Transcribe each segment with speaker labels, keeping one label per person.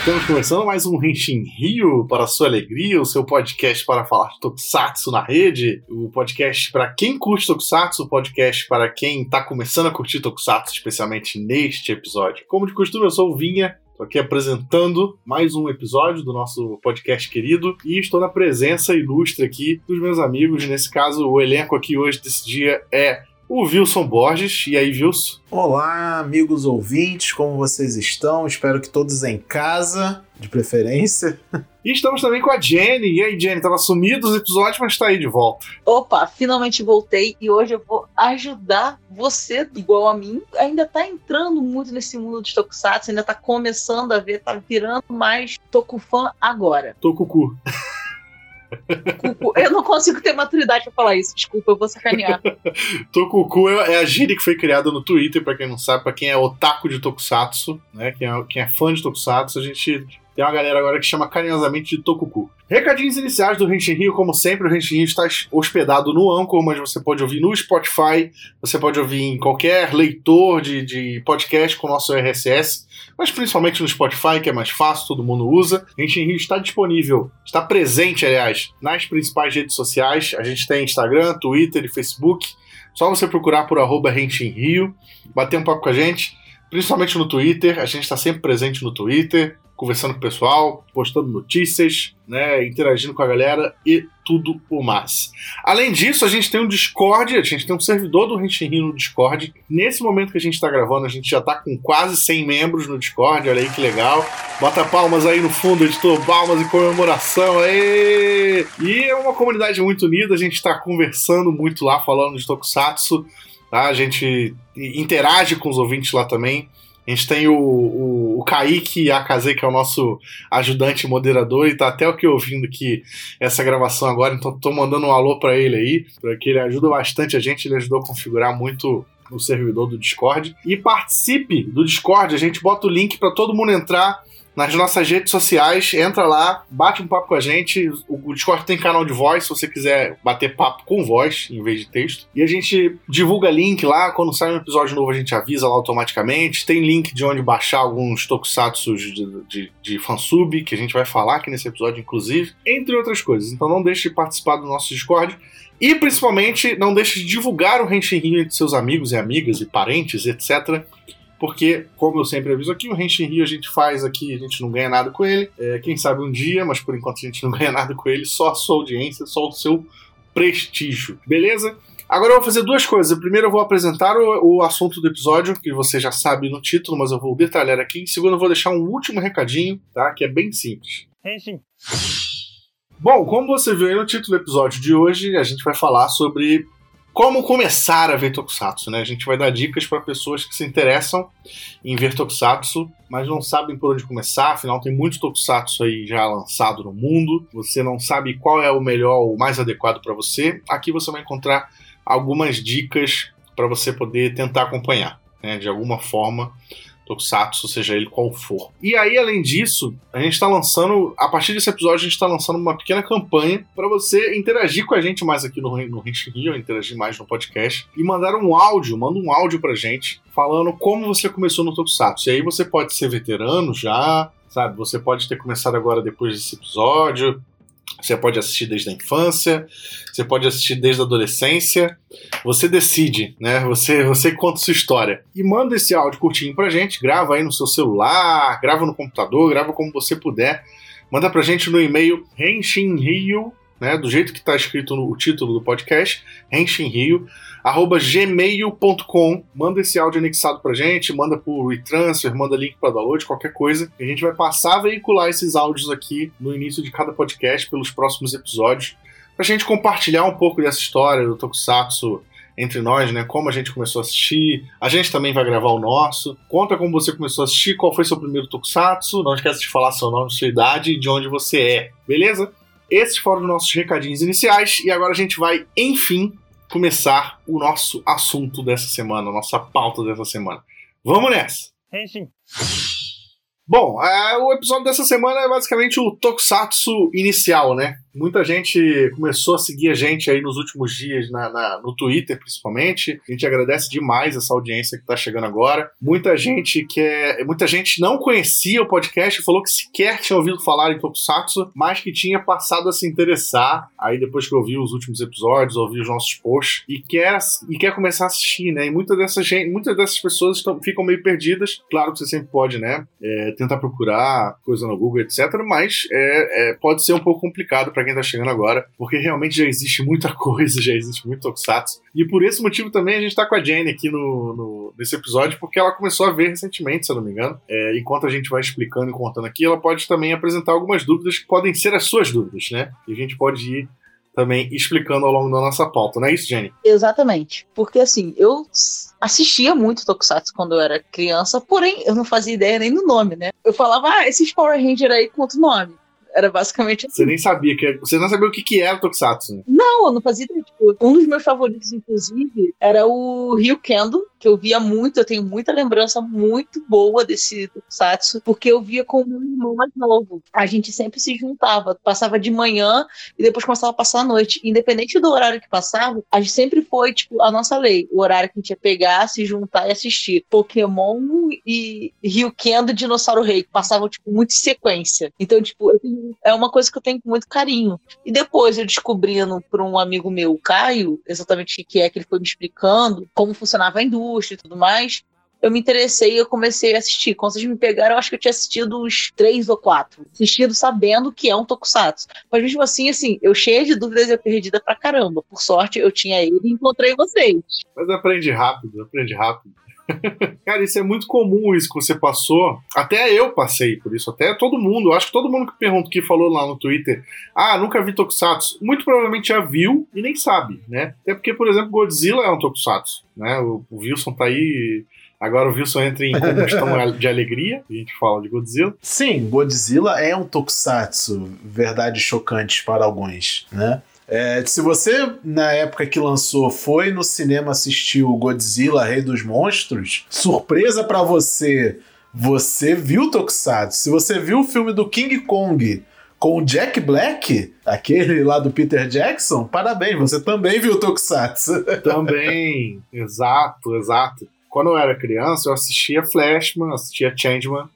Speaker 1: Estamos começando mais um Henshin Rio para sua alegria, o seu podcast para falar Tokusatsu na rede, o podcast para quem curte Tokusatsu, o podcast para quem está começando a curtir Tokusatsu, especialmente neste episódio. Como de costume, eu sou o Vinha, Estou aqui apresentando mais um episódio do nosso podcast querido e estou na presença ilustre aqui dos meus amigos. Nesse caso, o elenco aqui hoje desse dia é o Wilson Borges. E aí, Wilson?
Speaker 2: Olá, amigos ouvintes, como vocês estão? Espero que todos em casa, de preferência.
Speaker 1: E estamos também com a Jenny. E aí, Jenny, estava sumido os episódios, mas está aí de volta.
Speaker 3: Opa, finalmente voltei e hoje eu vou ajudar você, igual a mim. Ainda está entrando muito nesse mundo de Tokusatsu, ainda está começando a ver, está virando mais Tokufã agora.
Speaker 1: Tokuku.
Speaker 3: Eu não consigo ter maturidade pra falar isso, desculpa, eu vou sacanear.
Speaker 1: Tokuku é a gíria que foi criada no Twitter, pra quem não sabe, pra quem é otaku de Tokusatsu, né? Quem é, quem é fã de Tokusatsu, a gente tem uma galera agora que chama carinhosamente de Tokuku. Recadinhos iniciais do Henshin Rio, como sempre, o Henshin Rio está hospedado no Anchor, mas você pode ouvir no Spotify, você pode ouvir em qualquer leitor de, de podcast com o nosso RSS, mas principalmente no Spotify, que é mais fácil, todo mundo usa. Henshin Rio está disponível, está presente, aliás, nas principais redes sociais. A gente tem Instagram, Twitter e Facebook. Só você procurar por arroba Henshin Rio, bater um papo com a gente, principalmente no Twitter. A gente está sempre presente no Twitter conversando com o pessoal, postando notícias, né, interagindo com a galera e tudo o mais. Além disso, a gente tem um Discord, a gente tem um servidor do Henshin no Discord. Nesse momento que a gente está gravando, a gente já está com quase 100 membros no Discord, olha aí que legal. Bota palmas aí no fundo, editor, palmas em comemoração, aí. E é uma comunidade muito unida, a gente está conversando muito lá, falando de Tokusatsu, tá? A gente interage com os ouvintes lá também. A gente tem o, o, o Kaique Akaze, que é o nosso ajudante moderador, e tá até o que ouvindo aqui essa gravação agora, então tô mandando um alô para ele aí, porque ele ajuda bastante a gente, ele ajudou a configurar muito o servidor do Discord. E participe do Discord, a gente bota o link para todo mundo entrar nas nossas redes sociais, entra lá, bate um papo com a gente. O Discord tem canal de voz, se você quiser bater papo com voz em vez de texto. E a gente divulga link lá, quando sai um episódio novo a gente avisa lá automaticamente. Tem link de onde baixar alguns tokusatsu de, de, de fansub, que a gente vai falar aqui nesse episódio, inclusive, entre outras coisas. Então não deixe de participar do nosso Discord. E principalmente, não deixe de divulgar o Henshin entre seus amigos e amigas e parentes, etc porque, como eu sempre aviso aqui, o Henshin Rio a gente faz aqui, a gente não ganha nada com ele. É, quem sabe um dia, mas por enquanto a gente não ganha nada com ele, só a sua audiência, só o seu prestígio, beleza? Agora eu vou fazer duas coisas. Primeiro eu vou apresentar o, o, assunto do episódio, que você já sabe no título, mas eu vou detalhar aqui. Em segundo eu vou deixar um último recadinho, tá? Que é bem simples. Henshin. Bom, como você viu aí no título do episódio de hoje, a gente vai falar sobre como começar a ver Tokusatsu, né? A gente vai dar dicas para pessoas que se interessam em ver Tokusatsu, mas não sabem por onde começar, afinal tem muito Tokusatsu aí já lançado no mundo, você não sabe qual é o melhor, o mais adequado para você. Aqui você vai encontrar algumas dicas para você poder tentar acompanhar, né? De alguma forma Tokusatsu, seja ele qual for. E aí, além disso, a gente está lançando, a partir desse episódio, a gente está lançando uma pequena campanha para você interagir com a gente mais aqui no, no Rio, interagir mais no podcast, e mandar um áudio, manda um áudio pra gente, falando como você começou no Tokusatsu. E aí você pode ser veterano já, sabe? Você pode ter começado agora depois desse episódio, você pode assistir desde a infância, você pode assistir desde a adolescência. Você decide, né? Você, você conta sua história. E manda esse áudio curtinho pra gente, grava aí no seu celular, grava no computador, grava como você puder. Manda pra gente no e-mail renshinrio, né? Do jeito que tá escrito no título do podcast, renshinrio, arroba gmail.com. Manda esse áudio anexado pra gente, manda por retransfer, manda link para download, qualquer coisa. A gente vai passar a veicular esses áudios aqui no início de cada podcast pelos próximos episódios, pra gente compartilhar um pouco dessa história do Tokusatsu entre nós, né? Como a gente começou a assistir. A gente também vai gravar o nosso. Conta como você começou a assistir, qual foi seu primeiro Tokusatsu. Não esqueça de falar seu nome, sua idade e de onde você é, beleza? Esses foram os nossos recadinhos iniciais e agora a gente vai, enfim, começar o nosso assunto dessa semana, a nossa pauta dessa semana. Vamos nessa! Henshin. Bom, é, o episódio dessa semana é basicamente o Tokusatsu inicial, né? Muita gente começou a seguir a gente aí nos últimos dias na, na, no Twitter, principalmente. A gente agradece demais essa audiência que está chegando agora. Muita gente que é, muita gente não conhecia o podcast, falou que sequer tinha ouvido falar em Tokusatsu, mas que tinha passado a se interessar. Aí depois que ouviu os últimos episódios, ouviu os nossos posts e quer e quer começar a assistir, né? E muitas dessas gente, muitas dessas pessoas ficam meio perdidas. Claro que você sempre pode, né? É, tentar procurar coisa no Google, etc. Mas é, é, pode ser um pouco complicado para quem tá chegando agora, porque realmente já existe muita coisa, já existe muito Tokusatsu. E por esse motivo também a gente tá com a Jane aqui no, no nesse episódio, porque ela começou a ver recentemente, se eu não me engano. É, enquanto a gente vai explicando e contando aqui, ela pode também apresentar algumas dúvidas que podem ser as suas dúvidas, né? E a gente pode ir também explicando ao longo da nossa pauta, não é isso, Jenny?
Speaker 3: Exatamente. Porque assim, eu assistia muito Tokusatsu quando eu era criança, porém eu não fazia ideia nem do nome, né? Eu falava, ah, esses Power Ranger aí, quanto nome? Era basicamente assim.
Speaker 1: Você nem sabia que você não sabia o que, que era Tokusatsu. Né?
Speaker 3: Não, eu não fazia. Tipo, um dos meus favoritos, inclusive, era o Ryu Kendo, que eu via muito, eu tenho muita lembrança muito boa desse Tokusatsu, porque eu via com o meu irmão mais novo. A gente sempre se juntava, passava de manhã e depois começava a passar a noite. Independente do horário que passava, a gente sempre foi, tipo, a nossa lei. O horário que a gente ia pegar, se juntar e assistir. Pokémon e Ryu Kendo Dinossauro Rei, que passavam, tipo, muito sequência. Então, tipo, é uma coisa que eu tenho com muito carinho. E depois eu descobrindo por um amigo meu, o Caio, exatamente o que é que ele foi me explicando, como funcionava a indústria e tudo mais, eu me interessei e eu comecei a assistir. Quando vocês me pegaram, eu acho que eu tinha assistido uns três ou quatro. Assistido sabendo que é um tokusatsu. Mas mesmo assim, assim, eu cheia de dúvidas e perdida pra caramba. Por sorte, eu tinha ele e encontrei vocês.
Speaker 1: Mas aprende rápido, aprende rápido. Cara, isso é muito comum, isso que você passou. Até eu passei por isso, até todo mundo. Eu acho que todo mundo que pergunta, que falou lá no Twitter, ah, nunca vi Tokusatsu, muito provavelmente já viu e nem sabe, né? Até porque, por exemplo, Godzilla é um Tokusatsu, né? O, o Wilson tá aí Agora o Wilson entra em combustão de alegria, a gente fala de Godzilla.
Speaker 2: Sim, Godzilla é um tokusatsu, verdade chocante para alguns, né? É, se você, na época que lançou, foi no cinema assistir o Godzilla Rei dos Monstros, surpresa para você, você viu Tokusatsu. Se você viu o filme do King Kong com o Jack Black, aquele lá do Peter Jackson, parabéns, você também viu Tokusatsu.
Speaker 1: Também, exato, exato. Quando eu era criança, eu assistia Flashman, assistia Changeman,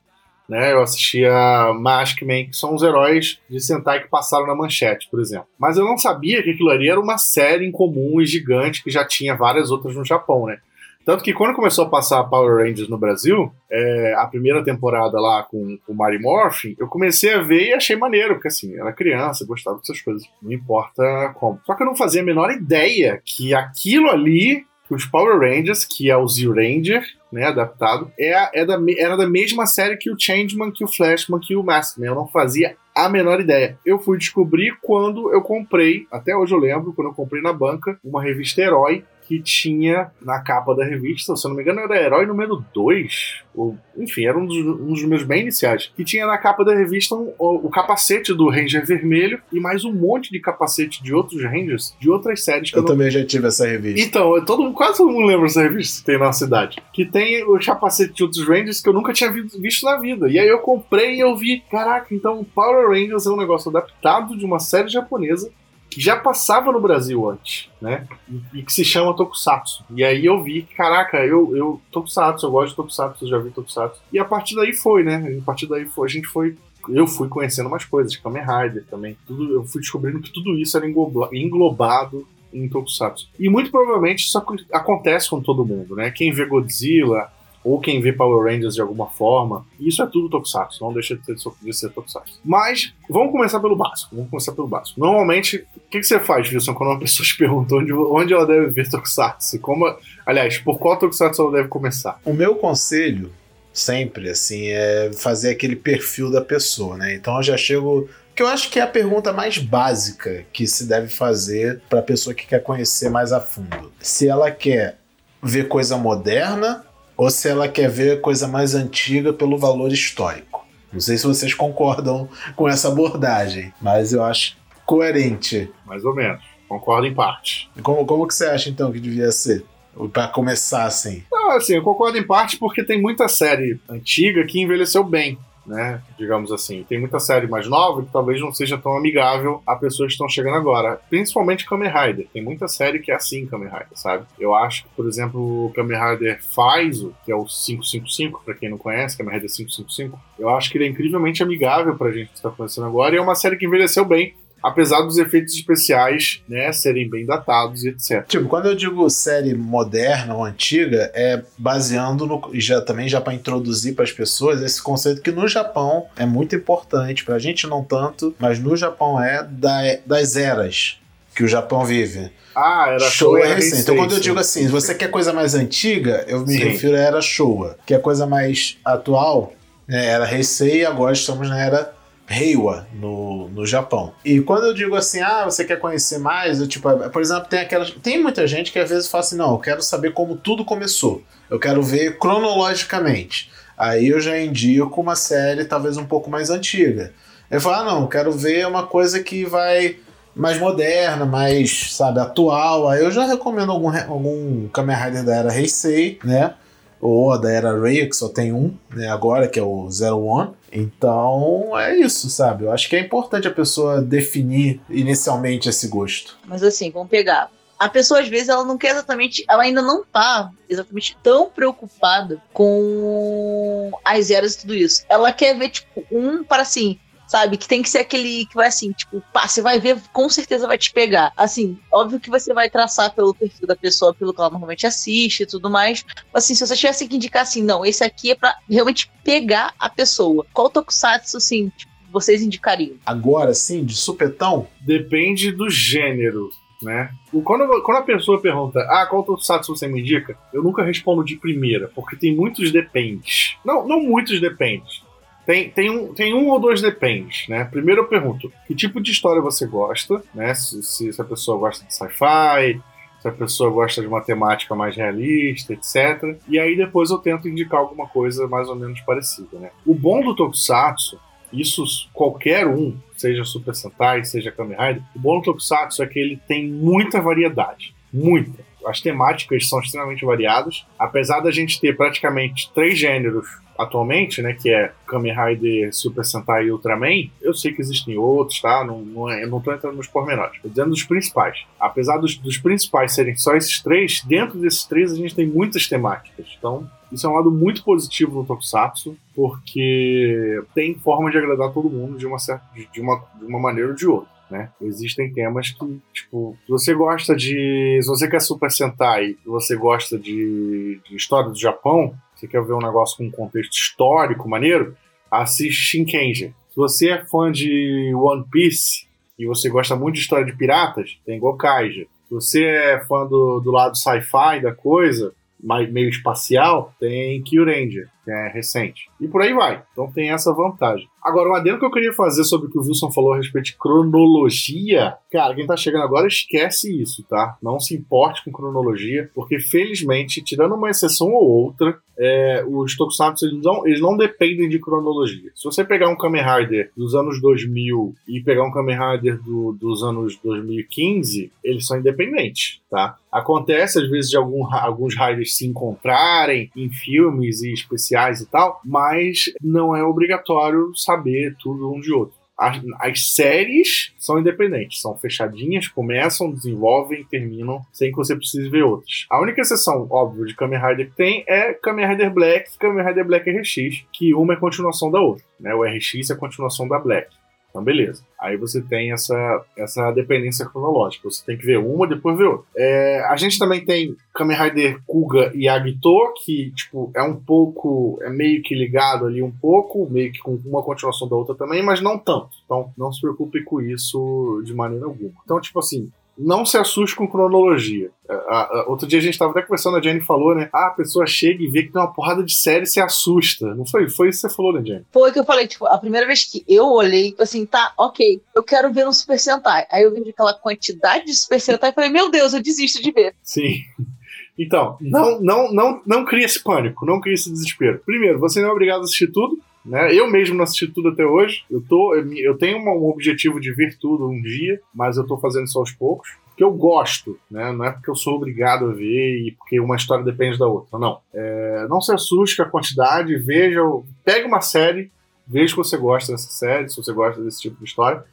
Speaker 1: né? Eu assistia Maskman, que são os heróis de Sentai que passaram na manchete, por exemplo. Mas eu não sabia que aquilo ali era uma série em comum e gigante que já tinha várias outras no Japão, né? Tanto que quando começou a passar Power Rangers no Brasil, é, a primeira temporada lá com, com o Mary Morphin, eu comecei a ver e achei maneiro, porque assim, era criança, gostava dessas coisas, não importa como. Só que eu não fazia a menor ideia que aquilo ali, os Power Rangers, que é o Z-Ranger, né, adaptado, é, é da, era da mesma série que o Changeman, que o Flashman, que o Maskman. Eu não fazia a menor ideia. Eu fui descobrir quando eu comprei, até hoje eu lembro, quando eu comprei na banca, uma revista Herói, que tinha na capa da revista, se eu não me engano, era Herói número 2, ou enfim, era um dos, um dos meus bem iniciais, que tinha na capa da revista um, o, o, capacete do Ranger vermelho e mais um monte de capacete de outros Rangers, de outras séries.
Speaker 2: eu, eu não... também já tive essa revista.
Speaker 1: Então, todo, quase todo mundo lembra dessa revista que tem na cidade. Que tem o capacete de outros Rangers que eu nunca tinha visto na vida. E aí eu comprei e eu vi, caraca, então Power Rangers é um negócio adaptado de uma série japonesa que já passava no Brasil antes, né? E, e, que se chama Tokusatsu. E aí eu vi, caraca, eu, eu Tokusatsu, eu gosto de Tokusatsu, eu já vi Tokusatsu. E a partir daí foi, né? A partir daí foi, a gente foi eu fui conhecendo mais coisas, Kamen Rider também. Tudo, eu fui descobrindo que tudo isso era englobado em Tokusatsu. E muito provavelmente isso acontece com todo mundo, né? Quem vê Godzilla, ou quem vê Power Rangers de alguma forma. Isso é tudo Tokusatsu, não deixa de ser, de ser Tokusatsu. Mas vamos começar pelo básico. Vamos começar pelo básico. Normalmente, o que, que, você faz, Wilson, quando uma pessoa te pergunta onde, onde ela deve ver Tokusatsu? Como, aliás, por qual Tokusatsu ela deve começar?
Speaker 2: O meu conselho, sempre, assim, é fazer aquele perfil da pessoa, né? Então eu já chego que eu acho que é a pergunta mais básica que se deve fazer para a pessoa que quer conhecer mais a fundo. Se ela quer ver coisa moderna ou se ela quer ver coisa mais antiga pelo valor histórico. Não sei se vocês concordam com essa abordagem, mas eu acho coerente.
Speaker 1: Mais ou menos. Concordo em parte.
Speaker 2: Como, como que você acha então que devia ser? Para começar assim.
Speaker 1: Não, assim, eu concordo em parte porque tem muita série antiga que envelheceu bem. Né? Digamos assim. Tem muita série mais nova que talvez não seja tão amigável a pessoas que estão chegando agora. Principalmente Kamen Rider. Tem muita série que é assim, Kamen Rider, sabe? Eu acho que, por exemplo, o Kamen Rider Faizo, que é o 555, para quem não conhece, Kamen Rider 555, eu acho que ele é incrivelmente amigável pra gente que está começando agora e é uma série que envelheceu bem apesar dos efeitos especiais, né, serem bem datados e etc.
Speaker 2: Tipo, quando eu digo série moderna ou antiga, é baseando no já também já para introduzir para as pessoas esse conceito que no Japão é muito importante, para a gente não tanto, mas no Japão é da, das eras que o Japão vive.
Speaker 1: Ah, era
Speaker 2: Showa é recente. Então, quando eu digo assim, se você quer coisa mais antiga, eu me
Speaker 1: Sim.
Speaker 2: refiro à era Showa. Que é coisa mais atual, né, era Heisei e agora estamos na era Reiwa no, no Japão. E quando eu digo assim, ah, você quer conhecer mais, eu, tipo, por exemplo, tem aquelas. Tem muita gente que às vezes fala assim, não, eu quero saber como tudo começou. Eu quero ver cronologicamente. Aí eu já indico uma série talvez um pouco mais antiga. Eu falo, ah, não, eu quero ver uma coisa que vai mais moderna, mais, sabe, atual. Aí eu já recomendo algum, algum Kamen Rider da era Heisei, né? Ou a da era Ray, que só tem um, né, agora, que é o Zero One. Então, é isso, sabe? Eu acho que é importante a pessoa definir inicialmente esse gosto.
Speaker 3: Mas assim, vamos pegar. A pessoa, às vezes, ela não quer exatamente. Ela ainda não tá exatamente tão preocupada com as eras e tudo isso. Ela quer ver, tipo, um para assim. Sabe? Que tem que ser aquele que vai assim, tipo, pá, você vai ver, com certeza vai te pegar. Assim, óbvio que você vai traçar pelo perfil da pessoa, pelo que ela normalmente assiste e tudo mais. Assim, se você tivesse que indicar assim, não, esse aqui é pra realmente pegar a pessoa. Qual tokusatsu, assim, tipo, vocês indicariam?
Speaker 2: Agora, sim, de supetão,
Speaker 1: Depende do gênero, né? Quando, quando a pessoa pergunta, ah, qual tokusatsu você me indica? Eu nunca respondo de primeira, porque tem muitos dependes. Não, não muitos dependes. Tem, tem, um, tem um ou dois dependes, né? Primeiro eu pergunto, que tipo de história você gosta, né? Se, se, se a pessoa gosta de sci-fi, se a pessoa gosta de uma temática mais realista, etc. E aí depois eu tento indicar alguma coisa mais ou menos parecida, né? O bom do Tokusatsu, isso qualquer um, seja Super Sentai, seja Kamen Rider, o bom do Tokusatsu é que ele tem muita variedade. Muita. As temáticas são extremamente variadas. Apesar da gente ter praticamente três gêneros atualmente, né, que é Kamen Rider, Super Sentai e Ultraman, eu sei que existem outros, tá? Não, não, é- eu não tô entrando nos pormenores. Tô dizendo dos principais. Apesar dos, dos principais serem só esses três, dentro desses três a gente tem muitas temáticas. Então, isso é um lado muito positivo do Tokusatsu, porque tem forma de agradar todo mundo de uma, certa, de, de uma, de uma maneira ou de outra. Né? Existem temas que, tipo, se você gosta de. Se você quer Super Sentai, se você gosta de, de história do Japão, você quer ver um negócio com um contexto histórico maneiro, assiste Shinkenger. Se você é fã de One Piece e você gosta muito de história de piratas, tem Gokaiger. Se você é fã do, do lado sci-fi da coisa, mais, meio espacial, tem Kyuranger, é recente. E por aí vai. Então tem essa vantagem. Agora, o adendo que eu queria fazer sobre o que o Wilson falou a respeito de cronologia, cara, quem tá chegando agora esquece isso, tá? Não se importe com cronologia, porque felizmente, tirando uma exceção ou outra, é, os Tokusatsu eles não, eles não dependem de cronologia. Se você pegar um Kamen Rider dos anos 2000 e pegar um Kamen Rider do- dos anos 2015, eles são independentes, tá? Acontece às vezes de algum, alguns Riders se encontrarem em filmes e especiais e tal, mas não é obrigatório saber tudo um de outro. As, as séries são independentes, são fechadinhas, começam, desenvolvem, terminam, sem que você precise ver outras. A única exceção, óbvio, de Kamen Rider que tem é Kamen Rider Black e Kamen Rider Black RX, que uma é continuação da outra. Né? O RX é continuação da Black. Então, beleza. Aí você tem essa, essa dependência cronológica. Você tem que ver uma, depois ver outra. É, a gente também tem Kamen Rider Kuga e Agito, que, tipo, é um pouco... É meio que ligado ali um pouco, meio que com uma continuação da outra também, mas não tanto. Então, não se preocupe com isso de maneira alguma. Então, tipo assim, não se assuste com cronologia. A- outro dia a gente estava até conversando, a Jenny falou, né? Ah, a pessoa chega e vê que tem uma porrada de série e se assusta. Não foi? Foi isso que você falou, né, Jenny?
Speaker 3: Foi o que eu falei, tipo, a primeira vez que eu olhei, tipo assim, tá, ok, eu quero ver um Super Sentai. Aí eu vi aquela quantidade de Super Sentai e falei, meu Deus, eu desisto de ver.
Speaker 1: Sim. Então, não, não, não, não crie esse pânico, não crie esse desespero. Primeiro, você não é obrigado a assistir tudo. Né? Eu mesmo não assisti tudo até hoje. Eu, tô, eu, tenho um objetivo de ver tudo um dia, mas eu tô fazendo isso aos poucos. Porque eu gosto, né? Não é porque eu sou obrigado a ver e porque uma história depende da outra. Não. É, não se assuste com a quantidade, veja, pegue uma série, veja que você gosta dessa série, se você gosta desse tipo de história,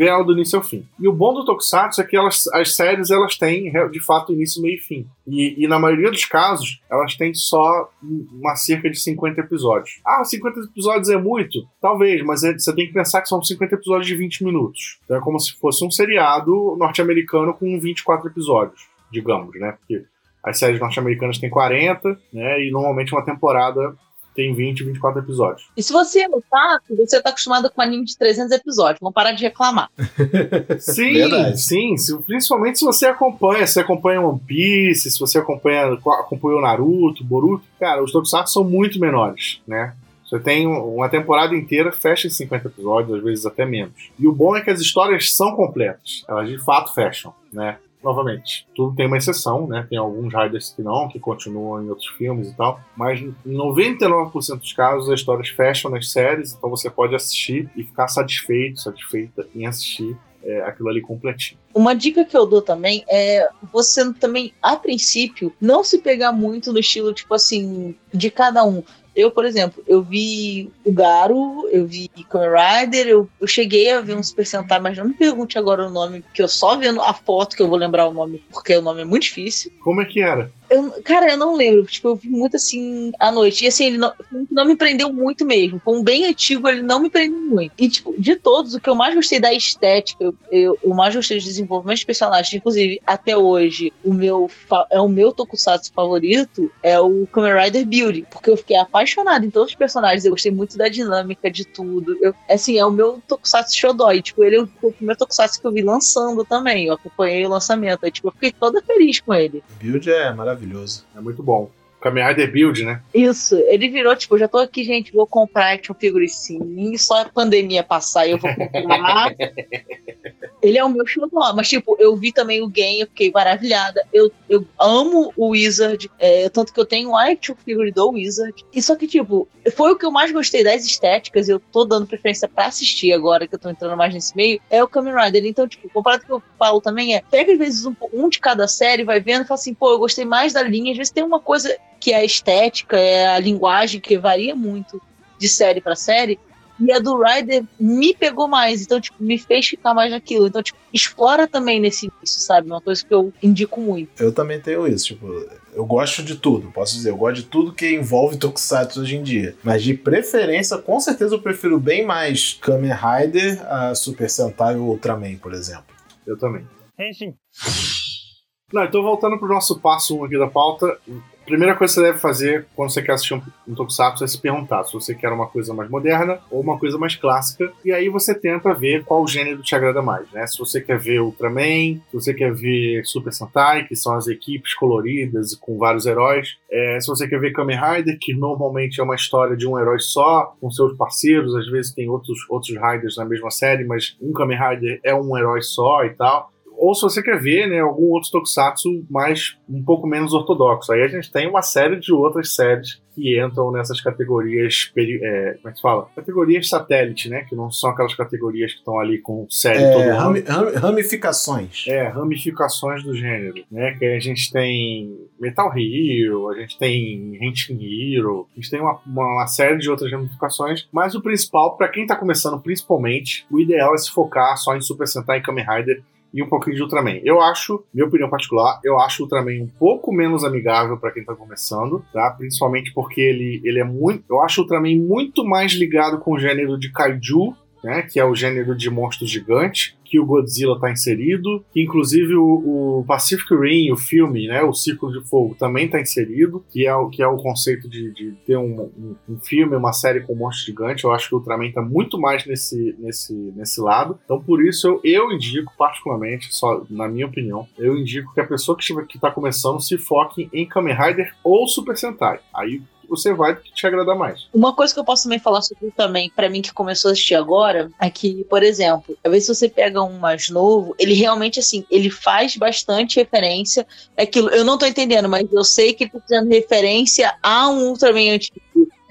Speaker 1: vê ela do início ao fim. E o bom do Tokusatsu é que elas, as séries elas têm de fato início, meio e fim. E, e, na maioria dos casos, elas têm só uma cerca de 50 episódios. Ah, 50 episódios é muito? Talvez, mas é, você tem que pensar que são 50 episódios de 20 minutos. Então é como se fosse um seriado norte-americano com 24 episódios, digamos, né? Porque as séries norte-americanas têm 40, né? E normalmente uma temporada tem 20, 24 episódios.
Speaker 3: E se você é otaku, você tá acostumado com anime de 300 episódios, vamos parar de reclamar.
Speaker 1: sim, Verdade. sim, principalmente se você acompanha, se acompanha One Piece, se você acompanha, acompanha o Naruto, Boruto, cara, os tokusatsu são muito menores, né? Você tem uma temporada inteira, fecha em 50 episódios, às vezes até menos. E o bom é que as histórias são completas. Elas de fato fecham, né? Novamente, tudo tem uma exceção, né? Tem alguns Riders que não, que continuam em outros filmes e tal, mas em 99% dos casos as histórias fecham nas séries, então você pode assistir e ficar satisfeito, satisfeita em assistir é, aquilo ali completinho.
Speaker 3: Uma dica que eu dou também é você também, a princípio, não se pegar muito no estilo, tipo assim, de cada um. Eu, por exemplo, eu vi o Garo, eu vi Kamen Rider, eu, eu cheguei a ver Super Sentai, mas não me pergunte agora o nome, porque eu só vendo a foto que eu vou lembrar o nome, porque o nome é muito difícil.
Speaker 1: Como é que era?
Speaker 3: Eu, cara, eu não lembro. Tipo, eu vi muito assim à noite. E assim, ele não, não me prendeu muito mesmo. Foi um bem antigo, ele não me prendeu muito. E, tipo, de todos, o que eu mais gostei da estética, eu, eu, eu mais gostei de desenvolvimento de personagens, inclusive, até hoje, o meu é o meu tokusatsu favorito, é o Kamen Rider Beauty. Porque eu fiquei apaixonado em todos os personagens. Eu gostei muito da dinâmica de tudo. Eu, assim, é o meu tokusatsu Shodoi. Tipo, ele é o primeiro tokusatsu que eu vi lançando também. Eu acompanhei o lançamento. Aí, tipo, eu fiquei toda feliz com ele.
Speaker 2: Beauty é maravilhoso maravilhoso.
Speaker 1: É muito bom. Kamen Rider Build, né?
Speaker 3: Isso, ele virou, tipo, já tô aqui, gente, vou comprar action figure sim, só a pandemia passar eu vou comprar. ele é o meu xodó, mas, tipo, eu vi também o game, eu fiquei maravilhada. Eu, eu amo o Wizard, é, tanto que eu tenho action figure do Wizard. E só que, tipo, foi o que eu mais gostei das estéticas, e eu tô dando preferência pra assistir agora, que eu tô entrando mais nesse meio, é o Kamen Rider. Então, tipo, comparado com o que eu falo também é, pega às vezes um, um de cada série, vai vendo e fala assim, pô, eu gostei mais da linha, às vezes tem uma coisa que é a estética, é a linguagem que varia muito de série para série. E a do Ryder me pegou mais, então, tipo, me fez ficar mais naquilo. Então, tipo, explora também nesse início, sabe? Uma coisa que eu indico muito.
Speaker 2: Eu também tenho isso, tipo, eu gosto de tudo, posso dizer, eu gosto de tudo que envolve Tokusatsu hoje em dia. Mas de preferência, com certeza eu prefiro bem mais Kamen Rider a Super Sentai ou Ultraman, por exemplo.
Speaker 1: Eu também. Henshin. Não, então voltando pro nosso passo 1 aqui da pauta, primeira coisa que você deve fazer quando você quer assistir um, um Tokusatsu é se perguntar se você quer uma coisa mais moderna ou uma coisa mais clássica, e aí você tenta ver qual gênero te agrada mais, né? Se você quer ver Ultraman, se você quer ver Super Sentai, que são as equipes coloridas com vários heróis, é, se você quer ver Kamen Rider, que normalmente é uma história de um herói só, com seus parceiros, às vezes tem outros, outros Riders na mesma série, mas um Kamen Rider é um herói só e tal ou se você quer ver né, algum outro tokusatsu mais um pouco menos ortodoxo. Aí a gente tem uma série de outras séries que entram nessas categorias, é, como é que se fala? Categorias satélite, né? Que não são aquelas categorias que estão ali com série é, todo
Speaker 2: rami, ramificações.
Speaker 1: É, ramificações do gênero, né? Que a gente tem Metal Hero, a gente tem Henshin Hero, a gente tem uma, uma, série de outras ramificações, mas o principal, para quem tá começando principalmente, o ideal é se focar só em Super Sentai e Kamen Rider e um pouquinho de Ultraman. Eu acho, minha opinião particular, eu acho o Ultraman um pouco menos amigável para quem tá começando, tá? Principalmente porque ele, ele é muito. Eu acho o Ultraman muito mais ligado com o gênero de Kaiju né, que é o gênero de monstros gigantes, que o Godzilla está inserido, que inclusive o, o, Pacific Rim, o filme, né, o Círculo de Fogo, também está inserido, que é, o, que é o conceito de, de ter um, um, um, filme, uma série com monstros gigantes. Eu acho que o Ultraman está muito mais nesse, nesse, nesse lado. Então, por isso, eu, eu indico, particularmente, só na minha opinião, eu indico que a pessoa que está começando se foque em Kamen Rider ou Super Sentai. Aí você vai que te agrada mais.
Speaker 3: Uma coisa que eu posso também falar sobre também, para mim que começou a assistir agora, é que, por exemplo, às vezes você pega um mais novo, ele realmente, assim, ele faz bastante referência àquilo. Eu não tô entendendo, mas eu sei que ele tá fazendo referência a um Ultraman antigo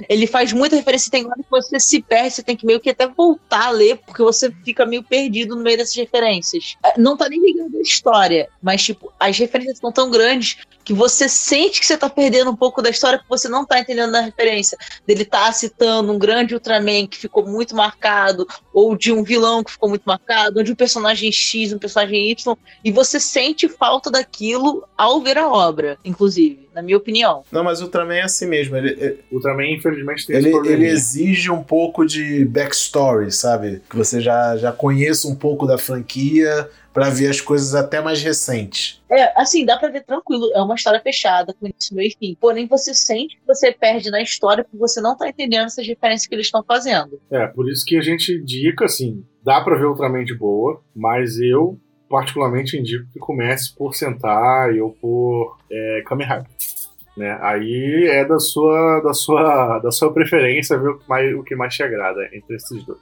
Speaker 3: Ele faz muita referência, tem hora que você se perde, você tem que meio que até voltar a ler, porque você fica meio perdido no meio dessas referências. É, não tá nem ligado à história, mas, tipo, as referências são tão grandes que você sente que você tá perdendo um pouco da história porque você não tá entendendo a referência. Dele tá citando um grande Ultraman que ficou muito marcado, ou de um vilão que ficou muito marcado, ou de um personagem X, um personagem Y, e você sente falta daquilo ao ver a obra, inclusive, na minha opinião.
Speaker 2: Não, mas o Ultraman é assim mesmo. Ele, ele,
Speaker 1: Ultraman, infelizmente, tem
Speaker 2: ele,
Speaker 1: esse problema.
Speaker 2: ele exige um pouco de backstory, sabe? Que você já, já conheça um pouco da franquia para ver as coisas até mais recentes.
Speaker 3: É, assim, dá pra ver tranquilo. É uma história fechada, com início, meio e fim. Porém, você sente que você perde na história porque você não tá entendendo essas referências que eles estão fazendo.
Speaker 1: É, por isso que a gente indica, assim, dá pra ver Ultraman de boa, mas eu particularmente indico que comece por Sentai ou por é, Kamen Rider. Né? Aí é da sua, da sua, da sua preferência ver o que mais, o que mais te agrada entre esses dois.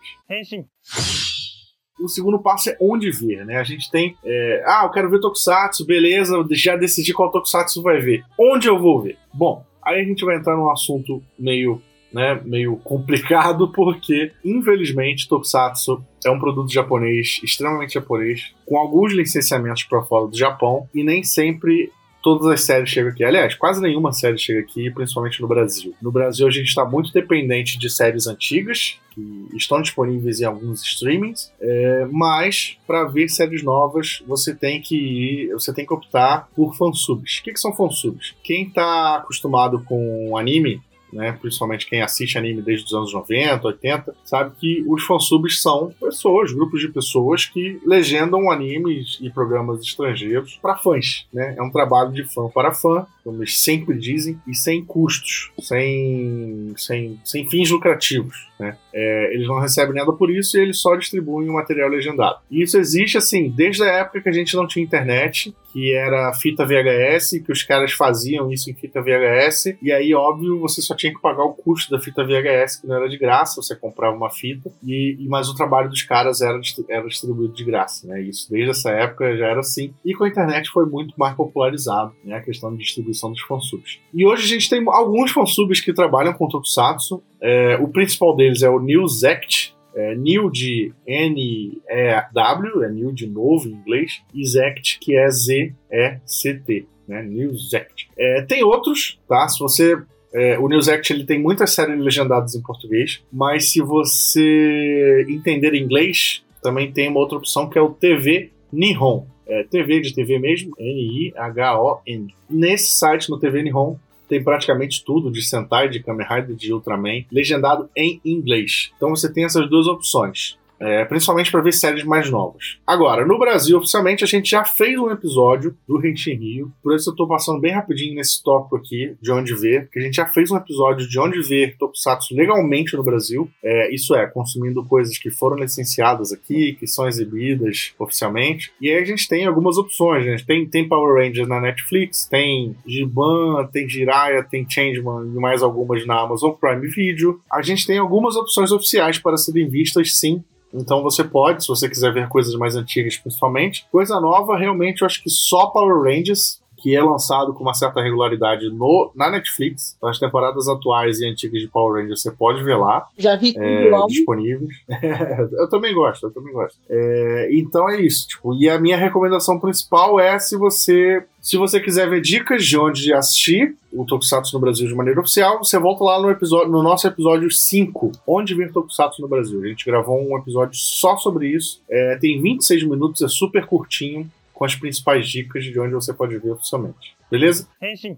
Speaker 1: O segundo passo é onde ver, né? A gente tem, é, ah, eu quero ver Tokusatsu, beleza, já decidi qual Tokusatsu vai ver. Onde eu vou ver? Bom, aí a gente vai entrar num assunto meio, né, meio complicado, porque, infelizmente, Tokusatsu é um produto japonês, extremamente japonês, com alguns licenciamentos para fora do Japão, e nem sempre todas as séries chegam aqui. Aliás, quase nenhuma série chega aqui, principalmente no Brasil. No Brasil, a gente está muito dependente de séries antigas, que estão disponíveis em alguns streamings, é, mas para ver séries novas, você tem que ir, você tem que optar por fansubs. O que, que são fansubs? Quem está acostumado com anime né, principalmente quem assiste anime desde os anos 90, 80, sabe que os fansubs são pessoas, grupos de pessoas que legendam animes e programas estrangeiros para fãs. Né? É um trabalho de fã para fã, como eles sempre dizem, e sem custos, sem, sem, sem fins lucrativos. Né? É, eles não recebem nada por isso e eles só distribuem o material legendado. E isso existe assim desde a época que a gente não tinha internet, que era fita VHS, que os caras faziam isso em fita VHS, e aí, óbvio, você só tinha que pagar o custo da fita VHS, que não era de graça, você comprava uma fita, e, e mas o trabalho dos caras era, era distribuído de graça, né? Isso desde essa época já era assim, e com a internet foi muito mais popularizado, né? A questão de distribuição dos fansubs. E hoje a gente tem alguns fansubs que trabalham com Tokusatsu, é, o principal deles é o Newsect, é, New de N-E-W, é New de novo em inglês, e Zect, que é Z-E-C-T, né? Newsect. É, tem outros, tá? Se você é, o Newsect ele tem muitas séries legendadas em português, mas se você entender inglês, também tem uma outra opção que é o TV Nihon. É, TV de TV mesmo, N-I-H-O-N. Nesse site, no TV Nihon, tem praticamente tudo de Sentai, de Kamen Rider, de Ultraman, legendado em inglês. Então você tem essas duas opções. É, principalmente para ver séries mais novas. Agora, no Brasil, oficialmente, a gente já fez um episódio do Henshin Rio, por isso eu estou passando bem rapidinho nesse tópico aqui de onde ver, que a gente já fez um episódio de onde ver Tokusatsu legalmente no Brasil, é, isso é, consumindo coisas que foram licenciadas aqui, que são exibidas oficialmente, e aí a gente tem algumas opções, né? tem, tem Power Rangers na Netflix, tem Giban, tem Jiraiya, tem Changeman e mais algumas na Amazon Prime Video. A gente tem algumas opções oficiais para serem vistas, sim, então você pode, se você quiser ver coisas mais antigas principalmente. Coisa nova, realmente, eu acho que só Power Rangers, que é lançado com uma certa regularidade no, na Netflix. As temporadas atuais e antigas de Power Rangers você pode ver lá.
Speaker 3: Já vi tudo
Speaker 1: é,
Speaker 3: logo.
Speaker 1: disponíveis. eu também gosto, eu também gosto. É, então é isso. Tipo, e a minha recomendação principal é se você se você quiser ver dicas de onde assistir o Tokusatsu no Brasil de maneira oficial, você volta lá no, episódio, no nosso episódio 5, Onde Ver Tokusatsu no Brasil. A gente gravou um episódio só sobre isso. É, tem 26 minutos, é super curtinho, com as principais dicas de onde você pode ver oficialmente. Beleza?
Speaker 4: Henshin.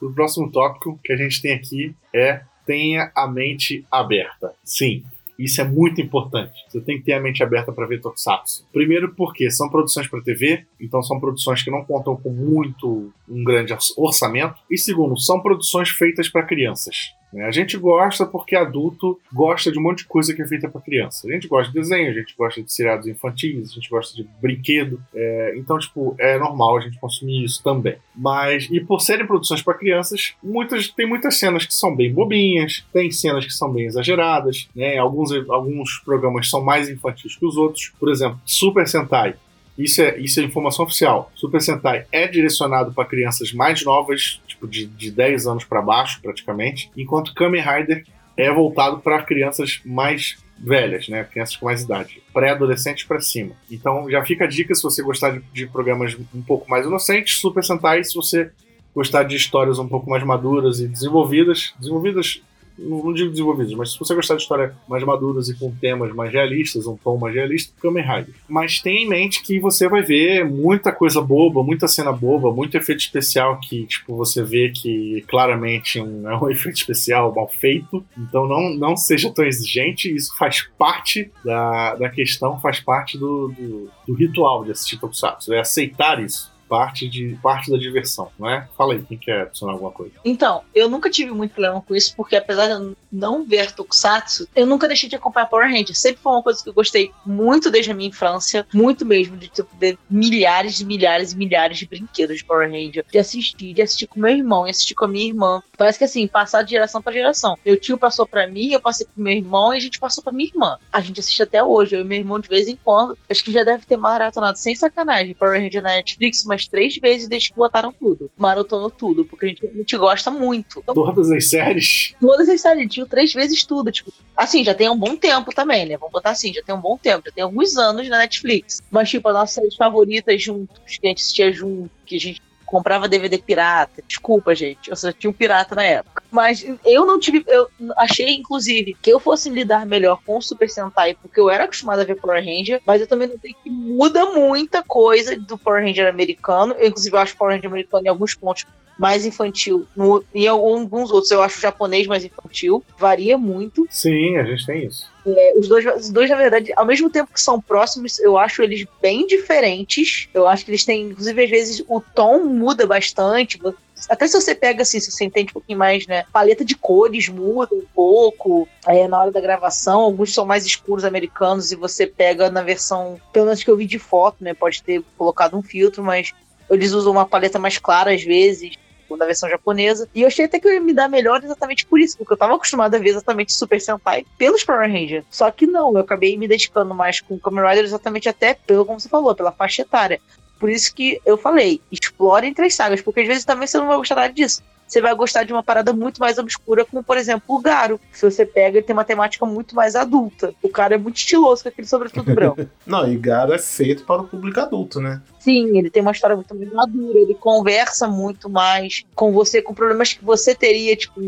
Speaker 1: O próximo tópico que a gente tem aqui é tenha a mente aberta. Sim, isso é muito importante. Você tem que ter a mente aberta para ver Tokusatsu. Primeiro porque são produções para TV, então são produções que não contam com muito um grande orçamento. E segundo, são produções feitas para crianças. A gente gosta porque adulto gosta de um monte de coisa que é feita para criança. A gente gosta de desenho, a gente gosta de seriados infantis, a gente gosta de brinquedo. É, então, tipo, é normal a gente consumir isso também. Mas, e por serem produções para crianças, muitas, tem muitas cenas que são bem bobinhas, tem cenas que são bem exageradas, né? Alguns, alguns programas são mais infantis que os outros. Por exemplo, Super Sentai. Isso é, isso é informação oficial. Super Sentai é direcionado para crianças mais novas, tipo de, de 10 anos para baixo, praticamente, enquanto Kamen Rider é voltado para crianças mais velhas, né? Crianças com mais idade, pré-adolescentes para cima. Então já fica a dica se você gostar de, de, programas um pouco mais inocentes, Super Sentai, se você gostar de histórias um pouco mais maduras e desenvolvidas, desenvolvidas não digo desenvolvidos, mas se você gostar de histórias mais maduras e com temas mais realistas, um tom mais realista, Kamen Rider. Mas tenha em mente que você vai ver muita coisa boba, muita cena boba, muito efeito especial que, tipo, você vê que claramente um, é um efeito especial mal feito. Então não, não seja tão exigente, isso faz parte da, da questão, faz parte do, do, do ritual de assistir Tokusatsu, é aceitar isso parte, de, parte da diversão, não é? Fala aí, quem quer adicionar alguma coisa?
Speaker 3: Então, eu nunca tive muito problema com isso, porque apesar de eu não ver Tokusatsu, eu nunca deixei de acompanhar Power Rangers. Sempre foi uma coisa que eu gostei muito desde a minha infância, muito mesmo, de tipo, ver milhares e milhares e milhares de brinquedos de Power Ranger, de assistir, de assistir com meu irmão, e assistir com a minha irmã. Parece que assim, passar de geração para geração. Meu tio passou para mim, eu passei pro meu irmão e a gente passou para minha irmã. A gente assiste até hoje, eu e meu irmão de vez em quando. Acho que já deve ter maratonado sem sacanagem Power Ranger na Netflix, mas umas três vezes desde que botaram tudo. Maratonou tudo, porque a gente, a gente gosta muito.
Speaker 1: Então, todas as séries?
Speaker 3: Todas as séries, tinha três vezes tudo. Tipo, assim, já tem um bom tempo também, né? Vamos botar assim, já tem um bom tempo, já tem alguns anos na Netflix. Mas, tipo, as nossas séries favoritas juntos, que a gente assistia junto, que a gente comprava DVD pirata. Desculpa, gente. Eu só tinha um pirata na época. Mas eu não tive. Eu achei, inclusive, que eu fosse lidar melhor com o Super Sentai, porque eu era acostumada a ver Power Ranger, mas eu também notei que muda muita coisa do Power Ranger americano. Eu, inclusive, eu acho Power Ranger americano em alguns pontos mais infantil. No, em alguns outros eu acho japonês mais infantil. Varia muito.
Speaker 1: Sim, a gente tem isso.
Speaker 3: É, os, dois, os dois, na verdade, ao mesmo tempo que são próximos, eu acho eles bem diferentes. Eu acho que eles têm, inclusive, às vezes o tom muda bastante. Até se você pega assim, se você entende um pouquinho mais, né? Paleta de cores muda um pouco é, na hora da gravação. Alguns são mais escuros americanos e você pega na versão, pelo menos que eu vi de foto, né? Pode ter colocado um filtro, mas eles usam uma paleta mais clara às vezes da versão japonesa. E eu achei até que eu ia me dar melhor exatamente por isso, porque eu tava acostumada a ver exatamente Super Sentai pelos Power Rangers. Só que não, eu acabei me dedicando mais com o Kamen Rider exatamente até pelo, como você falou, pela faixa etária. Por isso que eu falei, explore entre as sagas, porque às vezes também você não vai gostar disso você vai gostar de uma parada muito mais obscura, como por exemplo o Garo. Se você pega, ele tem uma temática muito mais adulta. O cara é muito estiloso com aquele sobretudo branco.
Speaker 2: Não, e Garo é feito para o público adulto, né?
Speaker 3: Sim, ele tem uma história muito mais madura, ele conversa muito mais com você, com problemas que você teria, tipo,